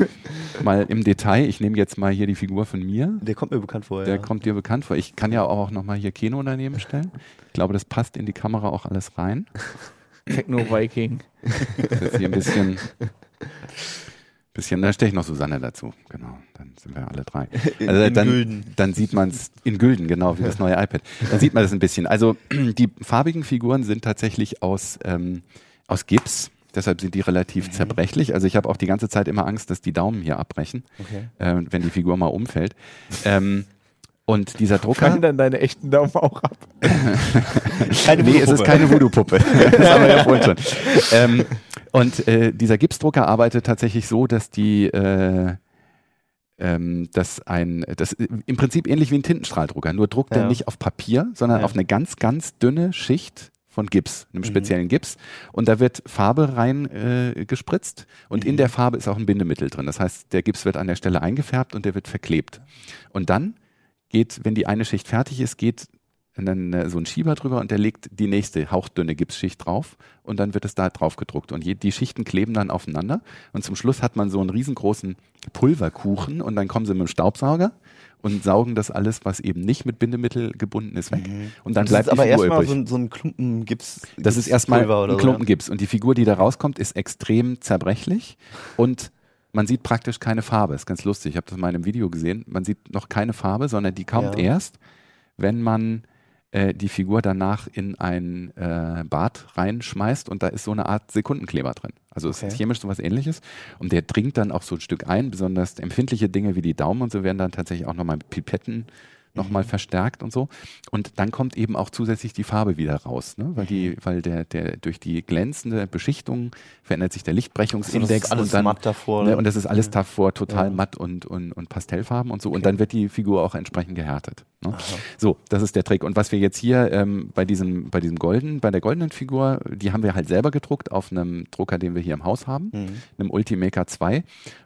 mal im Detail, ich nehme jetzt mal hier die Figur von mir. Der kommt mir bekannt vor, Der ja. kommt dir bekannt vor. Ich kann ja auch noch mal hier Keno daneben stellen. Ich glaube, das passt in die Kamera auch alles rein. Techno-Viking. Jetzt hier ein bisschen, bisschen, da stehe ich noch Susanne dazu. Genau, dann sind wir alle drei. Also in dann, Gülden. dann sieht man es in Gülden, genau, wie das neue iPad. Dann sieht man das ein bisschen. Also die farbigen Figuren sind tatsächlich aus, ähm, aus Gips. Deshalb sind die relativ Mhm. zerbrechlich. Also ich habe auch die ganze Zeit immer Angst, dass die Daumen hier abbrechen, Okay. äh, wenn die Figur mal umfällt. Ähm, und dieser Drucker. Fallen dann deine echten Daumen auch ab. Keine Nee, es ist keine Voodoo-Puppe. das haben wir ja vorhin schon. Ähm, und äh, dieser Gipsdrucker arbeitet tatsächlich so, dass die äh, ähm, dass ein, das im Prinzip ähnlich wie ein Tintenstrahldrucker, nur druckt er Ja. nicht auf Papier, sondern Ja. auf eine ganz, ganz dünne Schicht von Gips, einem Mhm. speziellen Gips. Und da wird Farbe rein äh, gespritzt und in Mhm. der Farbe ist auch ein Bindemittel drin. Das heißt, der Gips wird an der Stelle eingefärbt und der wird verklebt. Und dann geht, wenn die eine Schicht fertig ist, geht dann äh, so ein Schieber drüber und der legt die nächste hauchdünne Gipsschicht drauf und dann wird es da drauf gedruckt. Und je, die Schichten kleben dann aufeinander und zum Schluss hat man so einen riesengroßen Pulverkuchen und dann kommen sie mit dem Staubsauger und saugen das alles, was eben nicht mit Bindemittel gebunden ist, weg. Und dann Das bleibt ist aber Figur erstmal so ein, so ein Klumpen Gips. Das ist erstmal ein so, Klumpen? Gips. Und die Figur, die da rauskommt, ist extrem zerbrechlich und man sieht praktisch keine Farbe. ist ganz lustig. Ich habe das mal in einem Video gesehen. Man sieht noch keine Farbe, sondern die kommt Ja. erst, wenn man äh, die Figur danach in ein äh, Bad reinschmeißt und da ist so eine Art Sekundenkleber drin. Also es Okay. ist chemisch sowas ähnliches und der dringt dann auch so ein Stück ein. Besonders empfindliche Dinge wie die Daumen und so werden dann tatsächlich auch nochmal mit Pipetten nochmal verstärkt und so. Und dann kommt eben auch zusätzlich die Farbe wieder raus, ne? weil die, weil der, der durch die glänzende Beschichtung verändert sich der Lichtbrechungsindex alles und dann matt davor. ne? und das ist alles davor total Ja. matt und, und, und Pastellfarben und so. Und dann wird die Figur auch entsprechend gehärtet. Ne? So, das ist der Trick. Und was wir jetzt hier ähm, bei diesem, bei diesem golden, bei der goldenen Figur, die haben wir halt selber gedruckt auf einem Drucker, den wir hier im Haus haben, Mhm. einem Ultimaker 2.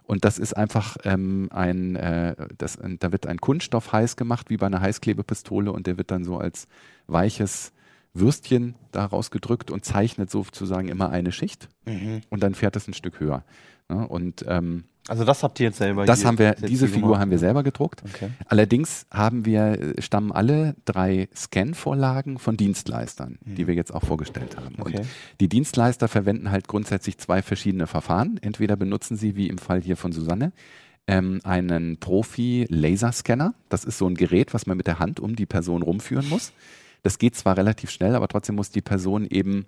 Und das ist einfach ähm, ein, äh, das, da wird ein Kunststoff heiß gemacht, wie bei einer Heißklebepistole, und der wird dann so als weiches Würstchen daraus gedrückt und zeichnet sozusagen immer eine Schicht Mhm. und dann fährt es ein Stück höher. Ne? Und ähm, Also das habt ihr jetzt selber das haben wir, diese Figur gemacht. haben wir selber gedruckt. Okay. Allerdings haben wir, äh, stammen alle drei Scan-Vorlagen von Dienstleistern, die wir jetzt auch vorgestellt haben. Mhm. Okay. Und die Dienstleister verwenden halt grundsätzlich zwei verschiedene Verfahren. Entweder benutzen sie, wie im Fall hier von Susanne, ähm, einen Profi-Laserscanner. Das ist so ein Gerät, was man mit der Hand um die Person rumführen muss. Das geht zwar relativ schnell, aber trotzdem muss die Person eben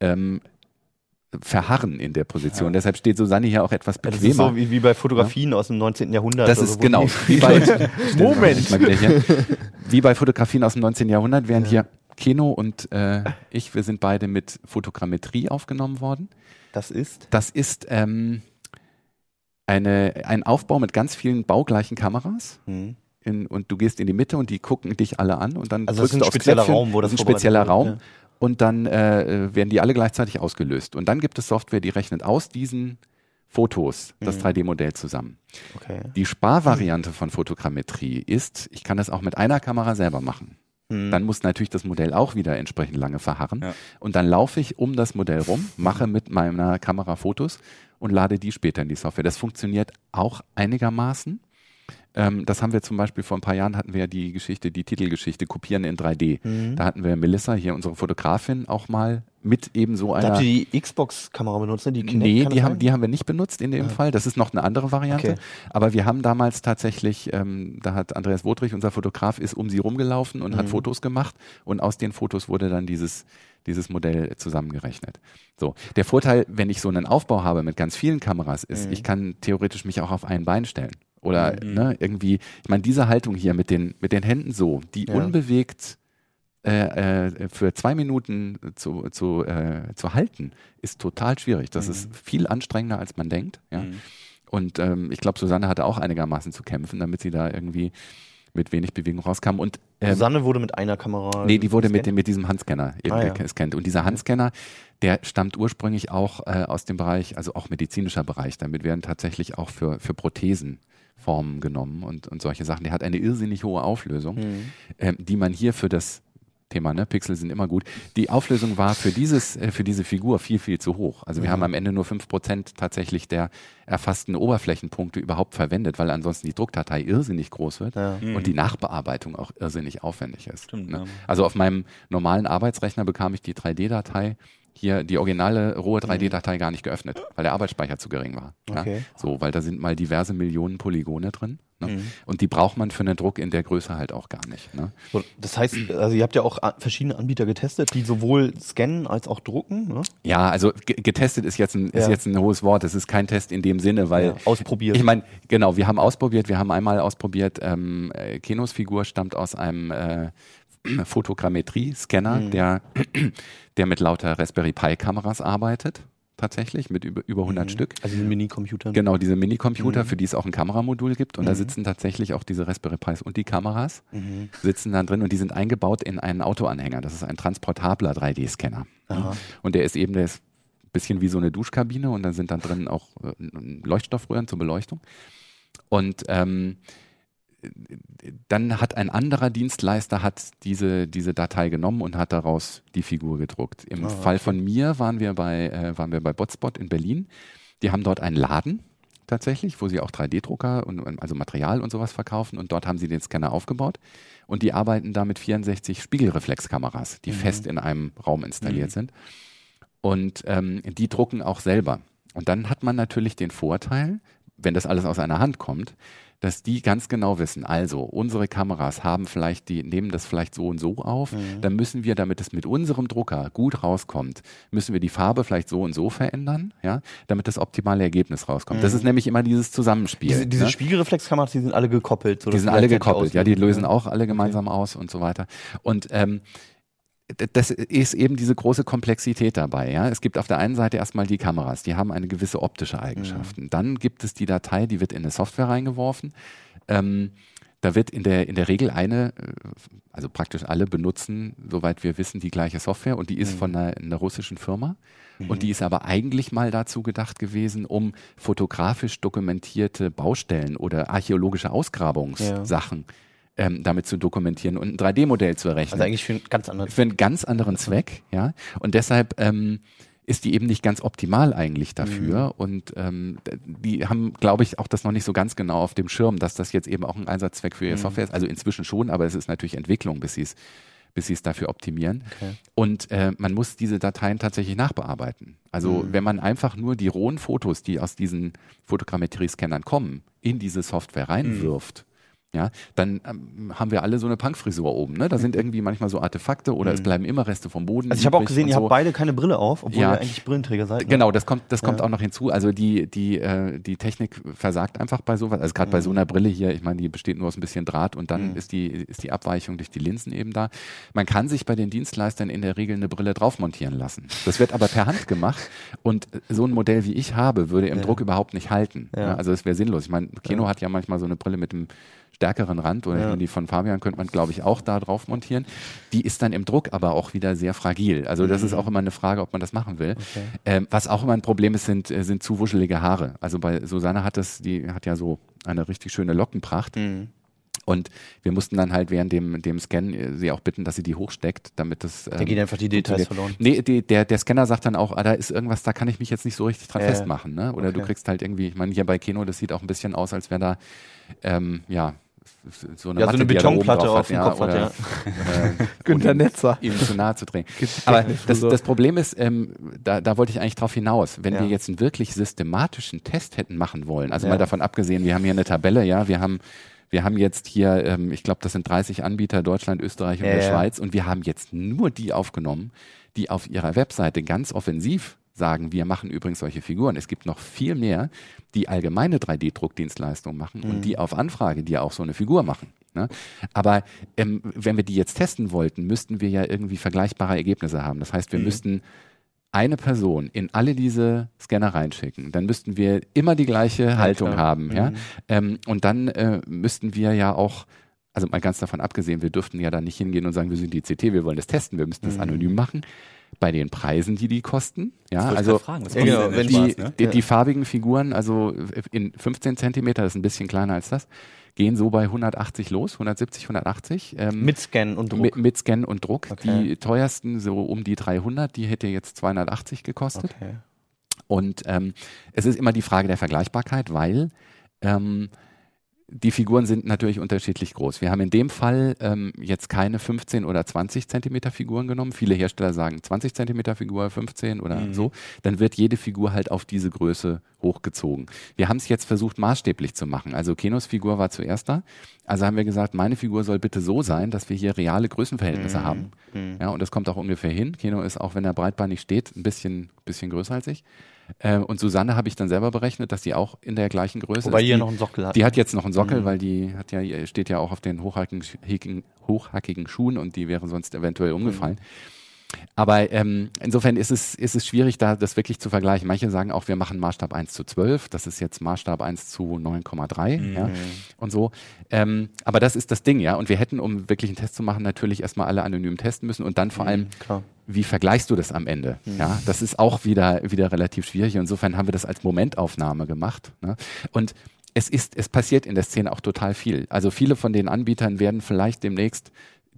ähm, verharren in der Position. Deshalb steht Susanne hier auch etwas Ja, das ist bequemer. so wie, wie bei Fotografien aus dem 19. Jahrhundert. Das ist genau. Wie bei, Moment. Wie bei Fotografien aus dem 19. Jahrhundert, während hier Keno und äh, ich, wir sind beide mit Fotogrammetrie aufgenommen worden. Das ist. Das ist ähm, eine, ein Aufbau mit ganz vielen baugleichen Kameras. Mhm. In, und du gehst in die Mitte und die gucken dich alle an und dann Also das ist drückst ein du aufs spezieller Knöpfchen. Raum, wo das ist ein spezieller Raum wird, und dann äh, werden die alle gleichzeitig ausgelöst. Und dann gibt es Software, die rechnet aus diesen Fotos das Mhm. 3D-Modell zusammen. Okay. Die Sparvariante von Fotogrammetrie ist, ich kann das auch mit einer Kamera selber machen. Mhm. Dann muss natürlich das Modell auch wieder entsprechend lange verharren. Ja. Und dann laufe ich um das Modell rum, mache mit meiner Kamera Fotos und lade die später in die Software. Das funktioniert auch einigermaßen. Ähm, das haben wir zum Beispiel vor ein paar Jahren hatten wir ja die Geschichte, die Titelgeschichte Kopieren in 3D. Mhm. Da hatten wir Melissa, hier unsere Fotografin, auch mal mit eben so Da einer. habt ihr die Xbox-Kamera benutzt, ne? Die Kinect, Nee, die haben, sein? die haben wir nicht benutzt in dem Fall. Das ist noch eine andere Variante. Okay. Aber wir haben damals tatsächlich, ähm, da hat Andreas Wodrich, unser Fotograf, ist um sie rumgelaufen und hat Mhm. Fotos gemacht. Und aus den Fotos wurde dann dieses, dieses Modell zusammengerechnet. So. Der Vorteil, wenn ich so einen Aufbau habe mit ganz vielen Kameras, ist, Mhm. ich kann theoretisch mich auch auf ein Bein stellen. Oder Mhm. ne, irgendwie, ich meine, diese Haltung hier mit den, mit den Händen so, die Ja. unbewegt äh, äh, für zwei Minuten zu, zu, äh, zu halten, ist total schwierig. Das Mhm. ist viel anstrengender, als man denkt. Ja? Mhm. Und ähm, ich glaube, Susanne hatte auch einigermaßen zu kämpfen, damit sie da irgendwie mit wenig Bewegung rauskam. Und ähm, Susanne wurde mit einer Kamera. Nee, die wurde mit, gescannt. dem, mit diesem Handscanner eben Ah, ja. gescannt. Und dieser Handscanner, der stammt ursprünglich auch äh, aus dem Bereich, also auch medizinischer Bereich. Damit werden tatsächlich auch für, für Prothesen Formen genommen und, und solche Sachen. Der hat eine irrsinnig hohe Auflösung, Mhm. ähm, die man hier für das Thema, ne, Pixel sind immer gut. Die Auflösung war für dieses, äh, für diese Figur viel, viel zu hoch. Also wir Mhm. haben am Ende nur 5% tatsächlich der erfassten Oberflächenpunkte überhaupt verwendet, weil ansonsten die Druckdatei irrsinnig groß wird Ja. Mhm. und die Nachbearbeitung auch irrsinnig aufwendig ist. Stimmt, ne? ja. Also auf meinem normalen Arbeitsrechner bekam ich die 3D-Datei, hier die originale rohe 3D-Datei gar nicht geöffnet, weil der Arbeitsspeicher zu gering war. Okay. Ja? So, weil da sind mal diverse Millionen Polygone drin. Ne? Mhm. Und die braucht man für einen Druck in der Größe halt auch gar nicht. Ne? Das heißt, also ihr habt ja auch verschiedene Anbieter getestet, die sowohl scannen als auch drucken. Ne? Ja, also ge- getestet ist jetzt, ein, ist Ja. jetzt ein hohes Wort. Es ist kein Test in dem Sinne, weil Ja, ausprobiert. Ich meine, genau, wir haben ausprobiert, wir haben einmal ausprobiert, ähm, äh, Kenos Figur stammt aus einem äh, Fotogrammetrie-Scanner, Mhm. der, der mit lauter Raspberry Pi-Kameras arbeitet, tatsächlich, mit über, über 100 Mhm. Stück. Also diese Mini-Computer. Genau, diese Minicomputer, Mhm. für die es auch ein Kameramodul gibt. Und da Mhm. sitzen tatsächlich auch diese Raspberry Pis und die Kameras Mhm. sitzen dann drin und die sind eingebaut in einen Autoanhänger. Das ist ein transportabler 3D-Scanner. Aha. Und der ist eben, der ist ein bisschen wie so eine Duschkabine und da sind dann drin auch äh, Leuchtstoffröhren zur Beleuchtung. Und ähm, dann hat ein anderer Dienstleister hat diese, diese Datei genommen und hat daraus die Figur gedruckt. Im Fall okay. von mir waren wir bei, äh, waren wir bei Botspot in Berlin. Die haben dort einen Laden tatsächlich, wo sie auch 3D-Drucker und und also Material und sowas verkaufen und dort haben sie den Scanner aufgebaut und die arbeiten da mit 64 Spiegelreflexkameras, die Mhm. fest in einem Raum installiert Mhm. sind. Und ähm, die drucken auch selber. Und dann hat man natürlich den Vorteil, wenn das alles aus einer Hand kommt, dass die ganz genau wissen, also unsere Kameras haben vielleicht, die nehmen das vielleicht so und so auf, Mhm. dann müssen wir, damit es mit unserem Drucker gut rauskommt, müssen wir die Farbe vielleicht so und so verändern, ja, damit das optimale Ergebnis rauskommt. Das ist nämlich immer dieses Zusammenspiel. Mhm. Diese, diese ne? Spiegelreflexkameras, die sind alle gekoppelt. Die sodass sind alle gekoppelt, ja, die lösen auch alle gemeinsam aus und so weiter. Und ähm, das ist eben diese große Komplexität dabei. Ja? Es gibt auf der einen Seite erstmal die Kameras, die haben eine gewisse optische Eigenschaften. Dann gibt es die Datei, die wird in eine Software reingeworfen. Ähm, da wird in der, in der Regel eine, äh, also praktisch alle benutzen, soweit wir wissen, die gleiche Software und die ist von einer, einer russischen Firma. Und die ist aber eigentlich mal dazu gedacht gewesen, um fotografisch dokumentierte Baustellen oder archäologische Ausgrabungssachen ähm, damit zu dokumentieren und ein 3D-Modell zu errechnen Also eigentlich für einen ganz anderen für einen ganz anderen Zweck, ja. Und deshalb ähm, ist die eben nicht ganz optimal eigentlich dafür. Mhm. Und ähm, die haben, glaube ich, auch das noch nicht so ganz genau auf dem Schirm, dass das jetzt eben auch ein Einsatzzweck für ihre Mhm. Software ist. Also inzwischen schon, aber es ist natürlich Entwicklung, bis sie es bis sie es dafür optimieren. Okay. Und äh, man muss diese Dateien tatsächlich nachbearbeiten. Also Mhm. wenn man einfach nur die rohen Fotos, die aus diesen Fotogrammetrie-Scannern kommen, in diese Software reinwirft, ja, dann ähm, haben wir alle so eine Punkfrisur oben. Ne? Da sind irgendwie manchmal so Artefakte oder es bleiben immer Reste vom Boden. Mhm. Also ich habe auch gesehen, ihr so. habt beide keine Brille auf, obwohl Ja. ihr eigentlich Brillenträger seid. ne? Genau, das kommt, das kommt Ja. auch noch hinzu. Also die, die, äh, die Technik versagt einfach bei sowas. Also gerade bei so Mhm. einer Brille hier, ich meine, die besteht nur aus ein bisschen Draht und dann ist die, ist die Abweichung durch die Linsen eben da. Man kann sich bei den Dienstleistern in der Regel eine Brille drauf montieren lassen. Das wird aber per Hand gemacht und so ein Modell wie ich habe, würde im Ja. Druck überhaupt nicht halten. Ja, also es wäre sinnlos. Ich meine, Kino hat ja manchmal so eine Brille mit einem stärkeren Rand oder Ja. die von Fabian könnte man, glaube ich, auch da drauf montieren. Die ist dann im Druck aber auch wieder sehr fragil. Also das ist auch immer eine Frage, ob man das machen will. Mhm. Okay. Ähm, was auch immer ein Problem ist, sind, äh, sind zu wuschelige Haare. Also bei Susanne hat das, die hat ja so eine richtig schöne Lockenpracht. Mhm. Und wir mussten dann halt während dem, dem Scan äh, sie auch bitten, dass sie die hochsteckt, damit das. Da ähm, gehen einfach die Details verloren. Nee, die, der, der Scanner sagt dann auch, ah, da ist irgendwas, da kann ich mich jetzt nicht so richtig dran ja. festmachen. Ne? Oder du Okay. kriegst halt irgendwie, ich meine, hier bei Kino, das sieht auch ein bisschen aus, als wäre da, ähm, ja, so eine, Ja, so eine Betonplatte auf dem Kopf hat, ja. äh, Günter Netzer. ihm zu nahe zu drehen. Aber das, das Problem ist, ähm, da, da wollte ich eigentlich drauf hinaus, wenn wir jetzt einen wirklich systematischen Test hätten machen wollen, also mal davon abgesehen, wir haben hier eine Tabelle, ja, wir haben wir haben jetzt hier, ähm, ich glaube, das sind 30 Anbieter, Deutschland, Österreich und Ja, der. Schweiz, und wir haben jetzt nur die aufgenommen, die auf ihrer Webseite ganz offensiv sagen, wir machen übrigens solche Figuren. Es gibt noch viel mehr, die allgemeine 3D-Druckdienstleistungen machen Mhm. und die auf Anfrage, die auch so eine Figur machen. Ne? Aber ähm, wenn wir die jetzt testen wollten, müssten wir ja irgendwie vergleichbare Ergebnisse haben. Das heißt, wir Mhm. müssten eine Person in alle diese Scanner reinschicken. Dann müssten wir immer die gleiche Haltung klar. haben. Ja? Mhm. Ähm, und dann äh, müssten wir ja auch, also mal ganz davon abgesehen, wir dürften ja dann nicht hingehen und sagen, wir sind die CT, wir wollen das testen, wir müssten das Mhm. anonym machen. Bei den Preisen, die die kosten, ja, also fragen, genau, der die- Spaß, ne? die, die farbigen Figuren, also in 15 Zentimeter, das ist ein bisschen kleiner als das, gehen so bei 180 los, 170, 180. Ähm, Mit Scan und Druck. mit, mit Scan und Druck. Okay. Die teuersten so um die 300, die hätte jetzt 280 gekostet. okay. Und ähm, es ist immer die Frage der Vergleichbarkeit, weil ähm, die Figuren sind natürlich unterschiedlich groß. Wir haben in dem Fall ähm, jetzt keine 15 oder 20 Zentimeter Figuren genommen. Viele Hersteller sagen 20 Zentimeter Figur, 15 oder Mhm. so. Dann wird jede Figur halt auf diese Größe hochgezogen. Wir haben es jetzt versucht, maßstäblich zu machen. Also Kenos Figur war zuerst da. Also haben wir gesagt, meine Figur soll bitte so sein, dass wir hier reale Größenverhältnisse haben. Mhm. Ja, und das kommt auch ungefähr hin. Keno ist, auch wenn er breitbeinig steht, ein bisschen, bisschen größer als ich. Äh, und Susanne habe ich dann selber berechnet, dass sie auch in der gleichen Größe Wobei ist. Die- noch einen Sockel habt. die hat jetzt noch einen Sockel, Mhm. weil die hat ja, steht ja auch auf den hochhackigen, hochhackigen Schuhen und die wäre sonst eventuell umgefallen. Aber ähm, insofern ist es, ist es schwierig, da das wirklich zu vergleichen. Manche sagen auch, wir machen Maßstab 1 zu 12, das ist jetzt Maßstab 1 zu 9,3 Mhm. ja, und so. Ähm, aber das ist das Ding, ja. Und wir hätten, um wirklich einen Test zu machen, natürlich erstmal alle anonym testen müssen und dann vor allem Klar. wie vergleichst du das am Ende? Ja, das ist auch wieder, wieder relativ schwierig. Insofern haben wir das als Momentaufnahme gemacht. Ne? Und es ist, es passiert in der Szene auch total viel. Also viele von den Anbietern werden vielleicht demnächst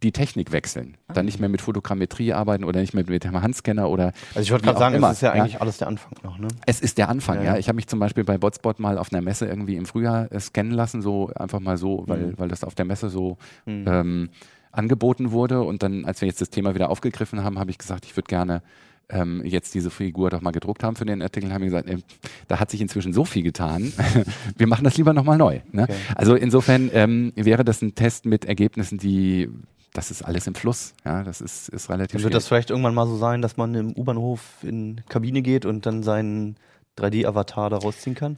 die Technik wechseln. Dann nicht mehr mit Fotogrammetrie arbeiten oder nicht mehr mit dem Handscanner oder Also ich wollte gerade sagen, immer, das ist ja eigentlich alles der Anfang noch, ne? es ist der Anfang, Ja. ja. Ich habe mich zum Beispiel bei Botspot mal auf einer Messe irgendwie im Frühjahr äh, scannen lassen, so einfach mal so, weil, Mhm. weil das auf der Messe so Mhm. ähm, angeboten wurde. Und dann, als wir jetzt das Thema wieder aufgegriffen haben, habe ich gesagt, ich würde gerne ähm, jetzt diese Figur doch mal gedruckt haben für den Artikel, haben wir gesagt, äh, da hat sich inzwischen so viel getan, wir machen das lieber nochmal neu. Ne? Okay. Also insofern ähm, wäre das ein Test mit Ergebnissen, die das ist alles im Fluss. Ja, das ist, ist relativ. Wird das vielleicht irgendwann mal so sein, dass man im U-Bahnhof in Kabine geht und dann seinen 3D-Avatar da rausziehen kann?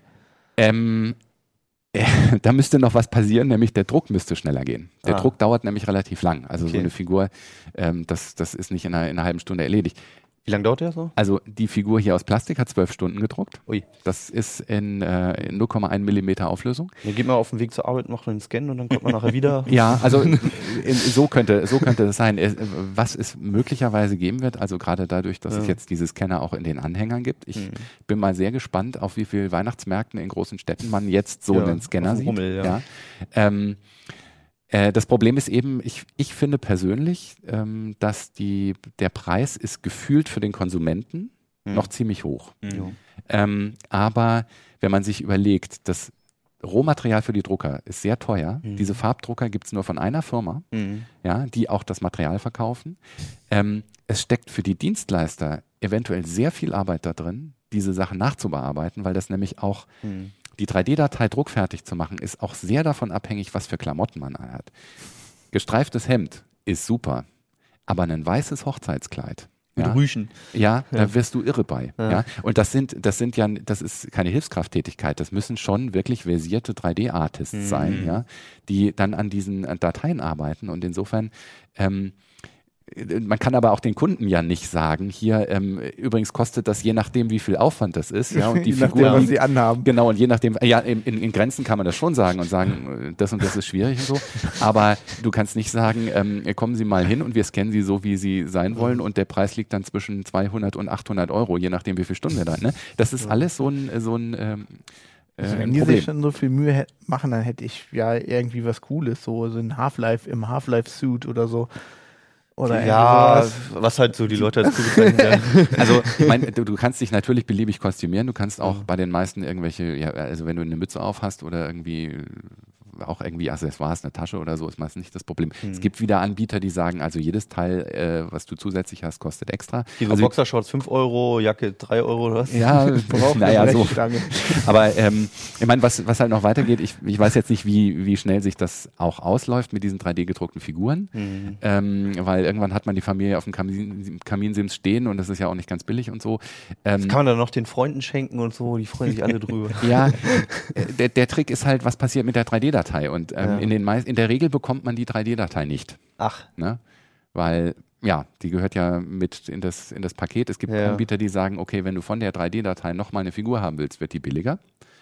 Ähm, äh, da müsste noch was passieren, nämlich der Druck müsste schneller gehen. Der ah. Druck dauert nämlich relativ lang. Also okay. so eine Figur, ähm, das, das ist nicht in einer, in einer halben Stunde erledigt. Wie lange dauert der so? Also die Figur hier aus Plastik hat zwölf Stunden gedruckt. Ui. Das ist in, äh, 0,1 Millimeter Auflösung. Dann geht man auf dem Weg zur Arbeit, macht einen Scan und dann kommt man nachher wieder. ja, also in, so könnte so könnte das sein. Was es möglicherweise geben wird, also gerade dadurch, dass ja. es jetzt diese Scanner auch in den Anhängern gibt. Ich mhm. bin mal sehr gespannt, auf wie viel Weihnachtsmärkten in großen Städten man jetzt so ja, einen Scanner sieht. Hummel, ja. ja. Ähm, äh, das Problem ist eben, ich, ich finde persönlich, ähm, dass die, der Preis ist gefühlt für den Konsumenten mhm. noch ziemlich hoch. Mhm. Ähm, aber wenn man sich überlegt, das Rohmaterial für die Drucker ist sehr teuer. Mhm. Diese Farbdrucker gibt es nur von einer Firma, mhm. ja, die auch das Material verkaufen. Ähm, es steckt für die Dienstleister eventuell sehr viel Arbeit da drin, diese Sachen nachzubearbeiten, weil das nämlich auch mhm. Die 3D-Datei druckfertig zu machen, ist auch sehr davon abhängig, was für Klamotten man hat. Gestreiftes Hemd ist super, aber ein weißes Hochzeitskleid. Mit ja, Rüschen. Ja, ja, da wirst du irre bei. Ja. ja. Und das sind, das sind ja, das ist keine Hilfskrafttätigkeit. Das müssen schon wirklich versierte 3D-Artists mhm. sein, ja, die dann an diesen Dateien arbeiten. Und insofern ähm, man kann aber auch den Kunden ja nicht sagen, hier ähm, übrigens kostet das je nachdem, wie viel Aufwand das ist, ja, und die je Figuren, nachdem, was sie anhaben. Genau, und je nachdem, ja, in, in, Grenzen kann man das schon sagen und sagen, äh, das und das ist schwierig und so, aber du kannst nicht sagen, ähm, kommen Sie mal hin und wir scannen Sie so, wie Sie sein wollen und der Preis liegt dann zwischen 200 und 800 Euro, je nachdem, wie viele Stunden wir da, ne? Das ist alles so ein, so ein ähm, also wenn die sich schon so viel Mühe machen, dann hätte ich ja irgendwie was Cooles, so, so ein Half-Life im Half-Life-Suit oder so. Oder ja, was halt so die Leute dazu bezeichnen. also, ich mein, du, du, kannst dich natürlich beliebig kostümieren. Du kannst auch mhm. bei den meisten irgendwelche, ja, also wenn du eine Mütze auf hast oder irgendwie auch irgendwie Accessoires, eine Tasche oder so, ist meistens nicht das Problem. Mhm. Es gibt wieder Anbieter, die sagen, also jedes Teil, äh, was du zusätzlich hast, kostet extra. Diese also, Boxershorts 5 Euro, Jacke 3 Euro oder was? Ja, naja, so. Aber ähm, ich meine, was, was halt noch weitergeht, ich, ich weiß jetzt nicht, wie, wie schnell sich das auch ausläuft mit diesen 3D-gedruckten Figuren, mhm. ähm, weil irgendwann hat man die Familie auf dem Kamin, Kaminsims stehen und das ist ja auch nicht ganz billig und so. Ähm, das kann man dann noch den Freunden schenken und so, die freuen sich alle drüber. ja, der, der Trick ist halt, was passiert mit der 3D-Datei? 3D-Datei. Und ähm, ja. in, den in der Regel bekommt man die 3D-Datei nicht. Ach. Ne? Weil, ja, die gehört ja mit in das, in das Paket. Es gibt ja. Anbieter, die sagen, okay, wenn du von der 3D-Datei nochmal eine Figur haben willst, wird die billiger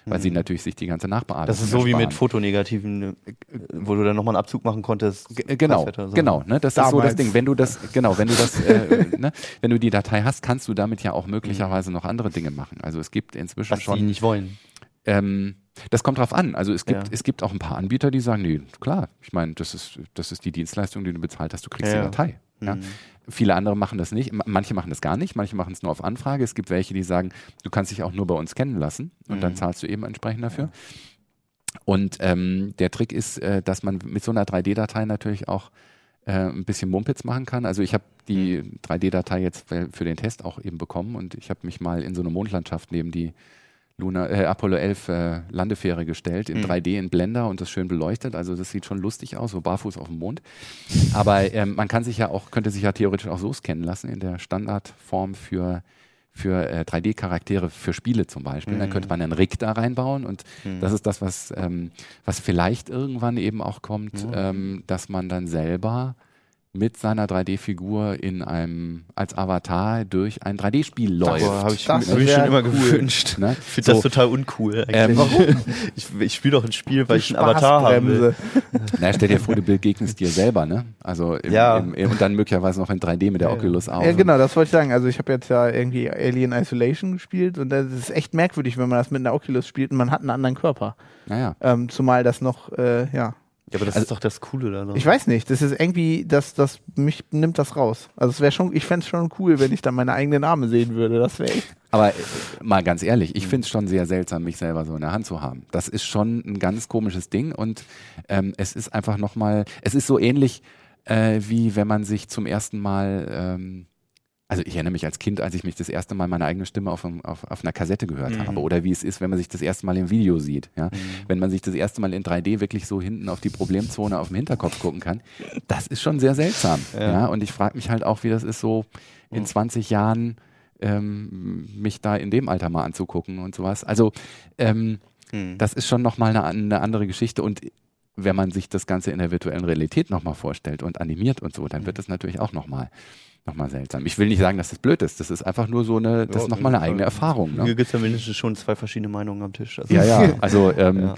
weil mhm. sie natürlich sich die ganze Nachbearbeitung Das ist so ersparen. wie mit Fotonegativen, wo du dann nochmal einen Abzug machen konntest. G genau, so. genau. Ne? Das Damals. ist so das Ding. Wenn du das, genau, wenn du das, äh, ne? wenn du die Datei hast, kannst du damit ja auch möglicherweise noch andere Dinge machen. Also es gibt inzwischen Was schon. Die nicht wollen. Ähm, das kommt drauf an. Also es gibt, ja. es gibt auch ein paar Anbieter, die sagen, nee, klar, ich meine, das ist, das ist die Dienstleistung, die du bezahlt hast, du kriegst ja. die Datei. Ja? Mhm. Viele andere machen das nicht. Manche machen das gar nicht, manche machen es nur auf Anfrage. Es gibt welche, die sagen, du kannst dich auch nur bei uns kennen lassen und mhm. dann zahlst du eben entsprechend dafür. Und ähm, der Trick ist, äh, dass man mit so einer 3D-Datei natürlich auch äh, ein bisschen Mumpitz machen kann. Also ich habe die 3D-Datei mhm. jetzt für den Test auch eben bekommen und ich habe mich mal in so eine Mondlandschaft neben die Luna, äh, Apollo 11 äh, Landefähre gestellt, in mhm. 3D in Blender und das schön beleuchtet. Also das sieht schon lustig aus, so barfuß auf dem Mond. Aber ähm, man kann sich ja auch, könnte sich ja theoretisch auch so scannen lassen in der Standardform für für äh, 3D-Charaktere für Spiele zum Beispiel. Mhm. Dann könnte man einen Rig da reinbauen und mhm. das ist das, was, ähm, was vielleicht irgendwann eben auch kommt, mhm. ähm, dass man dann selber mit seiner 3D-Figur in einem als Avatar durch ein 3D-Spiel läuft. habe ich das mir schon immer cool. gewünscht. Ne? Ich finde so. das total uncool. Ähm, warum? ich, ich spiele doch ein Spiel, weil ich einen Avatar haben will. Na, stell dir vor, du begegnest dir selber, ne? Also im, ja. Im, im, und dann möglicherweise noch in 3D mit der ja. Oculus auch. Ja, genau, das wollte ich sagen. Also ich habe jetzt ja irgendwie Alien Isolation gespielt und das ist echt merkwürdig, wenn man das mit einer Oculus spielt und man hat einen anderen Körper. Naja. Ähm, zumal das noch, äh, ja ja, aber das also, ist doch das Coole da noch. Ich weiß nicht, das ist irgendwie, das, das, mich nimmt das raus. Also es wäre schon, ich fände es schon cool, wenn ich dann meine eigenen Arme sehen würde. Das wäre echt. Aber äh, mal ganz ehrlich, ich finde es schon sehr seltsam, mich selber so in der Hand zu haben. Das ist schon ein ganz komisches Ding und ähm, es ist einfach nochmal, es ist so ähnlich, äh, wie wenn man sich zum ersten Mal ähm, also ich erinnere mich als Kind, als ich mich das erste Mal meine eigene Stimme auf, auf, auf einer Kassette gehört Mhm. habe oder wie es ist, wenn man sich das erste Mal im Video sieht. Ja? Wenn man sich das erste Mal in 3D wirklich so hinten auf die Problemzone auf dem Hinterkopf gucken kann, das ist schon sehr seltsam. Ja. Und ich frage mich halt auch, wie das ist, so in 20 Jahren ähm, mich da in dem Alter mal anzugucken und sowas. Also ähm, Hm. das ist schon nochmal eine, eine andere Geschichte und wenn man sich das Ganze in der virtuellen Realität nochmal vorstellt und animiert und so, dann wird es natürlich auch nochmal noch mal seltsam. Ich will nicht sagen, dass das blöd ist. Das ist einfach nur so eine, das ist nochmal eine eigene Erfahrung. Hier Ne? gibt es ja mindestens schon zwei verschiedene Meinungen am Tisch. Also, Ja, ja. Also ähm, ja.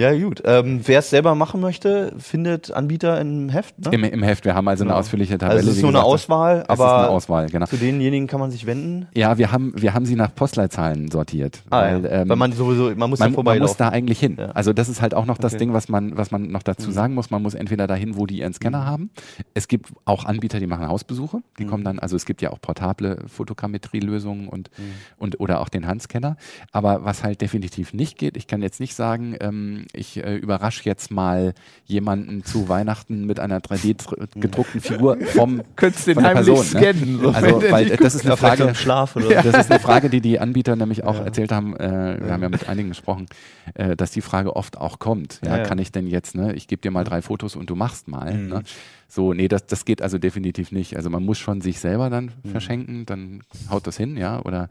Ja, gut. Ähm, Wer es selber machen möchte, findet Anbieter im Heft. Ne? im, im Heft, wir haben also eine Genau. ausführliche Tabelle. also es ist nur eine gesagt, Auswahl, Es ist aber eine Auswahl, genau. zu denjenigen kann man sich wenden. Ja, wir haben, wir haben sie nach Postleitzahlen sortiert. Ah, weil, ja. ähm, weil man sowieso, man muss da man, man muss da eigentlich hin. Ja. Also das ist halt auch noch das Okay. Ding, was man, was man noch dazu sagen muss. Man muss entweder dahin, wo die ihren Scanner haben. Es gibt auch Anbieter, die machen Hausbesuche. Die kommen dann, also es gibt ja auch portable Fotogrammetrie-Lösungen und, und oder auch den Handscanner. Aber was halt definitiv nicht geht, ich kann jetzt nicht sagen, ähm, ich äh, überrasche jetzt mal jemanden zu Weihnachten mit einer 3D-gedruckten Figur vom Könntest den von der heimlich Person. Ne? scannen. so, Also, der weil das ist eine ja, Frage, im Schlaf oder das ist eine Frage, die die Anbieter nämlich auch erzählt haben. Äh, wir haben ja mit einigen gesprochen, äh, dass die Frage oft auch kommt. Ja, Ja, ja. kann ich denn jetzt, ne, ich gebe dir mal drei Fotos und du machst mal. Ne? So, nee, das, das geht also definitiv nicht. Also man muss schon sich selber dann verschenken, dann haut das hin, ja, oder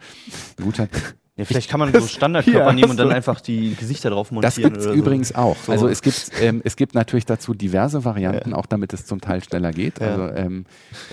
Gutschein. Ja, vielleicht kann man so Standardkörper Hier, nehmen und dann einfach die Gesichter drauf montieren. Das gibt's oder so. übrigens auch. So. Also es gibt, ähm, es gibt natürlich dazu diverse Varianten, auch damit es zum Teil schneller geht. Ja. Also ähm,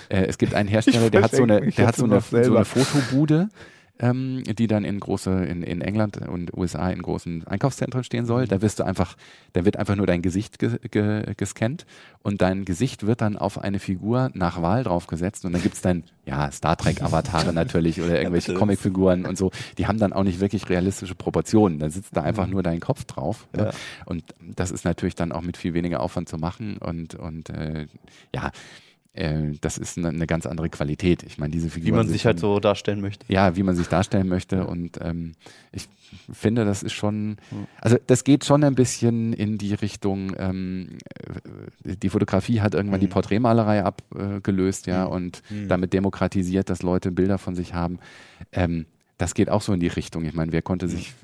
äh, es gibt einen Hersteller, der hat so eine, der hat so eine, so eine Fotobude. Ähm, die dann in große, in, in England und USA in großen Einkaufszentren stehen soll. Da wirst du einfach, da wird einfach nur dein Gesicht ge, ge, gescannt und dein Gesicht wird dann auf eine Figur nach Wahl draufgesetzt und dann gibt's dann, ja, Star Trek-Avatare natürlich oder irgendwelche bitte. Comicfiguren und so. Die haben dann auch nicht wirklich realistische Proportionen. Da sitzt da einfach nur dein Kopf drauf. Ja. Ne? Und das ist natürlich dann auch mit viel weniger Aufwand zu machen und, und äh, ja, äh, das ist eine, eine ganz andere Qualität. Ich meine, diese Figuren Wie man sich halt so darstellen möchte. ja, wie man sich darstellen möchte. Und ähm, ich finde, das ist schon, also das geht schon ein bisschen in die Richtung, ähm, äh, die Fotografie hat irgendwann die Porträtmalerei abgelöst, ja, und damit demokratisiert, dass Leute Bilder von sich haben. Ähm, das geht auch so in die Richtung. Ich meine, wer konnte sich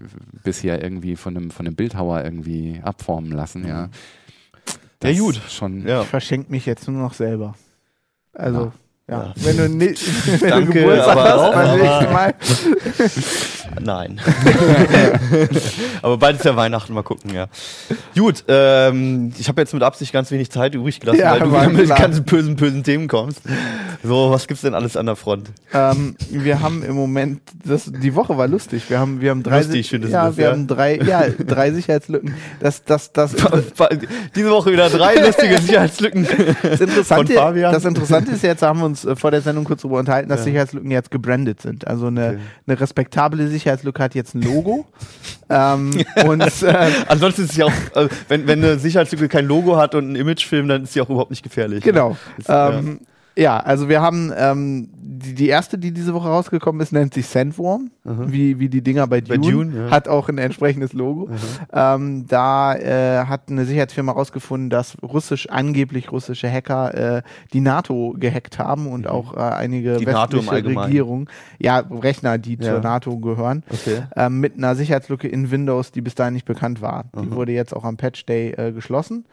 bisher irgendwie von einem, von einem Bildhauer irgendwie abformen lassen, ja. Ja, Das gut. Schon, Ja. Ich verschenke mich jetzt nur noch selber. Also, ja. Ja. Wenn du, ni- wenn Danke, du Geburtstag aber- hast, beim nächsten Mal. Nein. Aber bald ist ja Weihnachten, mal gucken, ja. Gut, ähm, ich habe jetzt mit Absicht ganz wenig Zeit übrig gelassen, Ja, weil du wieder mit klar. ganz bösen, bösen Themen kommst. So, was gibt's denn alles an der Front? Ähm, wir haben im Moment, das, die Woche war lustig. Wir haben, wir haben drei, Lustig du ja, wir ja? haben drei, ja, drei Sicherheitslücken. Das, das, das, Diese Woche wieder drei lustige Sicherheitslücken. das Interessante, das Interessante ist jetzt, da haben wir uns äh, vor der Sendung kurz darüber unterhalten, dass Sicherheitslücken jetzt gebrandet sind. Also eine, Okay. eine respektable Sicherheitslücke hat jetzt ein Logo. ähm, und äh, Ansonsten ist sie auch, äh, wenn, wenn eine Sicherheitslücke kein Logo hat und einen Imagefilm, dann ist sie auch überhaupt nicht gefährlich. Genau. Ist, ähm, ja. Also wir haben ähm, die, die erste, die diese Woche rausgekommen ist, nennt sich Sandworm, wie, wie die Dinger bei Bei Dune, Dune, ja. hat auch ein entsprechendes Logo. Ähm, da äh, hat eine Sicherheitsfirma rausgefunden, dass russisch, angeblich russische Hacker äh, die NATO gehackt haben und auch äh, einige Mhm. Die westliche. Regierungen, ja, Rechner, die Ja. zur NATO gehören, Okay. ähm, mit einer Sicherheitslücke in Windows, die bis dahin nicht bekannt war. Die Mhm. wurde jetzt auch am Patch Day äh, geschlossen,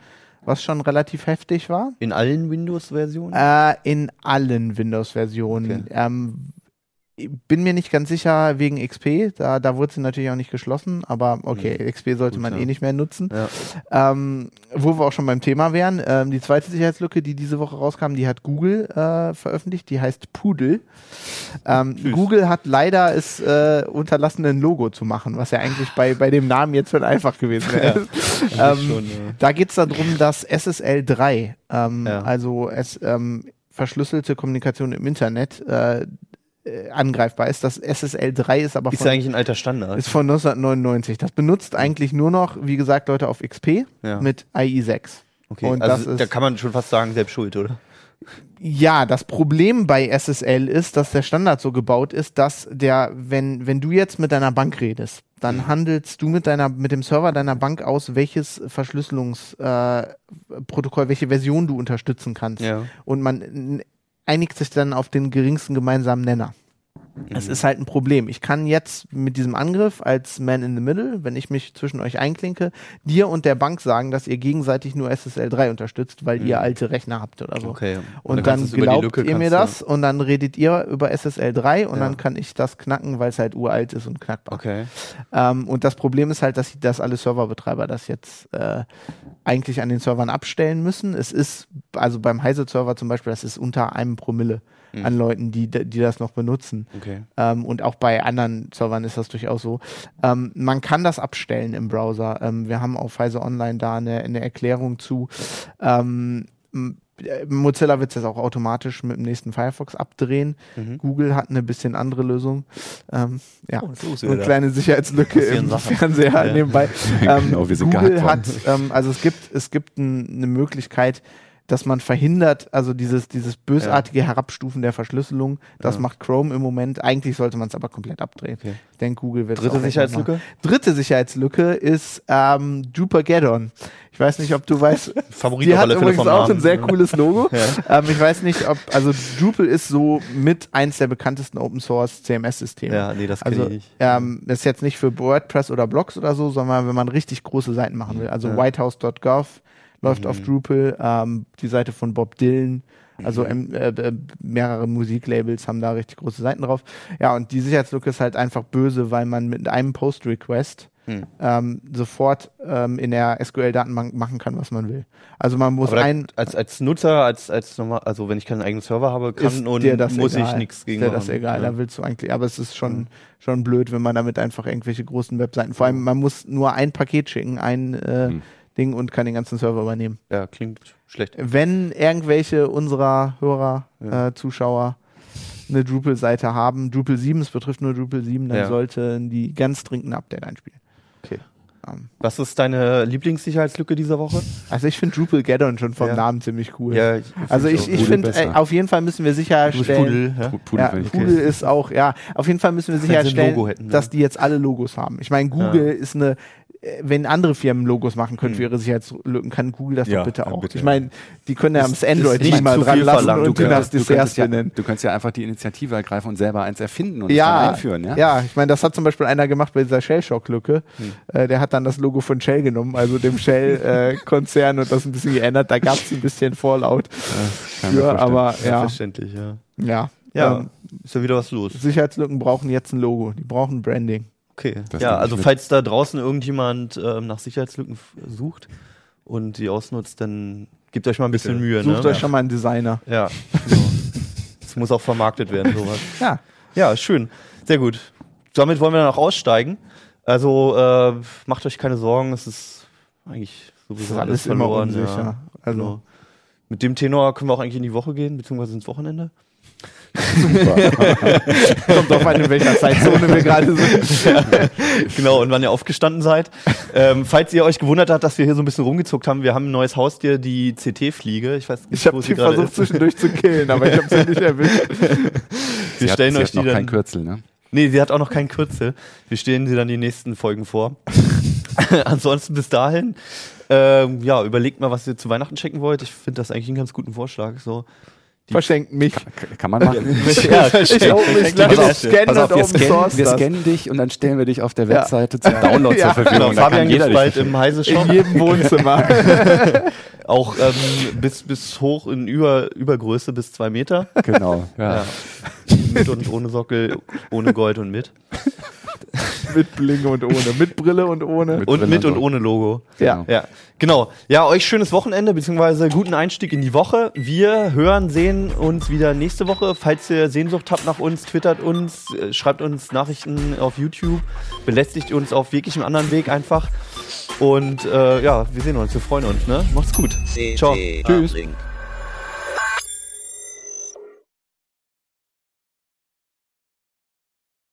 was schon relativ heftig war. In allen Windows-Versionen? Äh, in allen Windows-Versionen. Okay. Ähm, bin mir nicht ganz sicher wegen XP, da, da wurde sie natürlich auch nicht geschlossen, aber okay, XP sollte Gut, man ja. eh nicht mehr nutzen. Ja. Ähm, wo wir auch schon beim Thema wären, ähm, die zweite Sicherheitslücke, die diese Woche rauskam, die hat Google äh, veröffentlicht, die heißt Pudel. Ähm. Google hat leider es äh, unterlassen, ein Logo zu machen, was ja eigentlich bei, bei dem Namen jetzt schon einfach gewesen wäre. ähm, schon, ja. da geht es darum, dass SSL 3, ähm, Ja. also es, ähm, verschlüsselte Kommunikation im Internet, äh, äh, angreifbar ist. Das SSL 3 ist aber Ist von, ja eigentlich ein alter Standard. ist von 1999. Das benutzt eigentlich nur noch, wie gesagt, Leute auf XP Ja. mit IE6. okay. und also das ist- da kann man schon fast sagen, selbst schuld, oder? Ja, das Problem bei SSL ist, dass der Standard so gebaut ist, dass der, wenn, wenn du jetzt mit deiner Bank redest, dann handelst du mit deiner, mit dem Server deiner Bank aus, welches Verschlüsselungsprotokoll, äh, welche Version du unterstützen kannst. Ja. Und man, einigt sich dann auf den geringsten gemeinsamen Nenner. Es ist halt ein Problem. Ich kann jetzt mit diesem Angriff als Man in the Middle, wenn ich mich zwischen euch einklinke, dir und der Bank sagen, dass ihr gegenseitig nur SSL 3 unterstützt, weil ihr alte Rechner habt oder so. Okay. Und, dann dann, die glaubt ihr mir das und dann redet ihr über SSL 3 und Ja. dann kann ich das knacken, weil es halt uralt ist und knackbar. Okay. Ähm, und das Problem ist halt, dass, dass alle Serverbetreiber das jetzt äh, eigentlich an den Servern abstellen müssen. Es ist, also beim Heise-Server zum Beispiel, das ist unter einem Promille Mhm. an Leuten, die, die das noch benutzen. Okay. Ähm, und auch bei anderen Servern ist das durchaus so. Ähm, man kann das abstellen im Browser. Ähm, wir haben auf Heise Online da eine, eine Erklärung zu. Ähm, äh, Mozilla wird es jetzt auch automatisch mit dem nächsten Firefox abdrehen. Mhm. Google hat eine bisschen andere Lösung. Ähm, ja, Oh, so eine kleine Sicherheitslücke im Sachen. Fernseher Ja. nebenbei. Ähm, Genau, Google hat, ähm, also es gibt, es gibt ein, eine Möglichkeit, dass man verhindert, also dieses, dieses bösartige Herabstufen der Verschlüsselung, das Ja. macht Chrome im Moment. Eigentlich sollte man es aber komplett abdrehen. Okay. Ich denke, Google wird es Dritte auch nicht machen. Sicherheitslücke? Dritte Sicherheitslücke ist ähm, Drupal Ich weiß nicht, ob du weißt, Favorit die hat übrigens auch Namen. ein sehr cooles Logo. Ja. ähm, ich weiß nicht, ob, also Drupal ist so mit eins der bekanntesten Open Source CMS-Systeme. Ja, nee, das kenne Also ich ähm, das ist jetzt nicht für WordPress oder Blogs oder so, sondern wenn man richtig große Seiten machen will. Also Ja. whitehouse.gov läuft Mhm. auf Drupal, ähm, die Seite von Bob Dylan, also Mhm. ähm, äh, mehrere Musiklabels haben da richtig große Seiten drauf. Ja, und die Sicherheitslücke ist halt einfach böse, weil man mit einem Post-Request Hm. ähm, sofort ähm, in der SQL-Datenbank machen kann, was man will. Also man muss Aber ein als, als Nutzer, als, als normal, also wenn ich keinen eigenen Server habe, kann und muss egal. ich nichts gegen Ist dir machen. das egal, Ja. da willst du eigentlich, aber es ist schon, schon blöd, wenn man damit einfach irgendwelche großen Webseiten, vor allem man muss nur ein Paket schicken, ein äh, Hm. Ding und kann den ganzen Server übernehmen. ja, klingt schlecht. Wenn irgendwelche unserer Hörer, Ja. äh, Zuschauer eine Drupal-Seite haben, Drupal 7, es betrifft nur Drupal 7, dann Ja. sollten die ganz dringend ein Update einspielen. Okay. Ähm, Was ist deine Lieblingssicherheitslücke dieser Woche? also ich finde Drupal Gaddon schon vom Ja. Namen ziemlich cool. Ja, ich, also ich, ich finde, äh, auf jeden Fall müssen wir sicherstellen, Pudel, ja? Pudel ja, ist auch, ja, auf jeden Fall müssen wir sicherstellen, hätten, ne? dass die jetzt alle Logos haben. Ich meine, Google ist eine, wenn andere Firmen Logos machen können für Hm. ihre Sicherheitslücken, kann Google das Ja, doch bitte ja, auch. bitte. Ich meine, die können ja am Android ist nicht nicht mal dran lassen verlangt. und Du das Dessert ja, benennen. du könntest ja einfach die Initiative ergreifen und selber eins erfinden und Ja, es dann einführen. Ja, Ja, ich meine, das hat zum Beispiel einer gemacht bei dieser Shell-Shock-Lücke. Hm. Äh, der hat dann das Logo von Shell genommen, also dem Shell-Konzern und das ein bisschen geändert. Da gab es ein bisschen Fallout mir für, aber ja, Verständlich, ja. ja. Ja, Ähm, ist ja wieder was los. Sicherheitslücken brauchen jetzt ein Logo. Die brauchen Branding. Okay. Das ja, also falls da draußen irgendjemand ähm, nach Sicherheitslücken sucht und die ausnutzt, dann gebt euch mal ein bisschen Bitte. Mühe. Sucht ne? euch schon mal einen Designer. Ja, genau. Es muss auch vermarktet werden, sowas. Ja. Ja, schön. Sehr gut. Damit wollen wir dann auch aussteigen. Also äh, macht euch keine Sorgen, es ist eigentlich Das sowieso ist alles immer verloren. unsicher. Ja. Also, Genau. Mit dem Tenor können wir auch eigentlich in die Woche gehen, beziehungsweise ins Wochenende. kommt drauf an, in welcher Zeitzone wir gerade sind. genau, und wann ihr aufgestanden seid. ähm, falls ihr euch gewundert habt, dass wir hier so ein bisschen rumgezuckt haben, wir haben ein neues Haustier, die CT-Fliege. Ich weiß nicht, Ich habe wo sie die gerade versucht ist. zwischendurch zu killen, aber ich habe sie nicht erwischt. Wir Sie hat- stellen sie euch hat die noch dann. kein Kürzel, ne? Nee, sie hat auch noch keinen Kürzel. Wir stellen sie dann die nächsten Folgen vor. Ansonsten bis dahin, ähm, ja, überlegt mal, was ihr zu Weihnachten schenken wollt. Ich finde das eigentlich einen ganz guten Vorschlag. So. Verschenkt mich. K- Kann man machen. ja, Ich open mich Pass gleich auf, scannen wir scannen, wir scannen dich und dann stellen wir dich auf der. Webseite zum Download zur Verfügung. Genau, Fabian kann jeder bald im Heise In Shop. jedem Wohnzimmer. Auch ähm, bis, bis hoch in Über, Übergröße bis zwei Meter. Genau, ja. Ja. mit und ohne Sockel, ohne Gold und mit. mit Bling und ohne. Mit Brille und ohne. Mit Und Brille mit und ohne Logo. Ja. Ja, genau. Ja, euch schönes Wochenende beziehungsweise guten Einstieg in die Woche. Wir hören, sehen uns wieder nächste Woche. Falls ihr Sehnsucht habt nach uns, twittert uns, äh, schreibt uns Nachrichten auf YouTube, belästigt uns auf jeglichem anderen Weg einfach. Und äh, ja, wir sehen uns, wir freuen uns. Ne? Macht's gut. Ciao. Tschüss.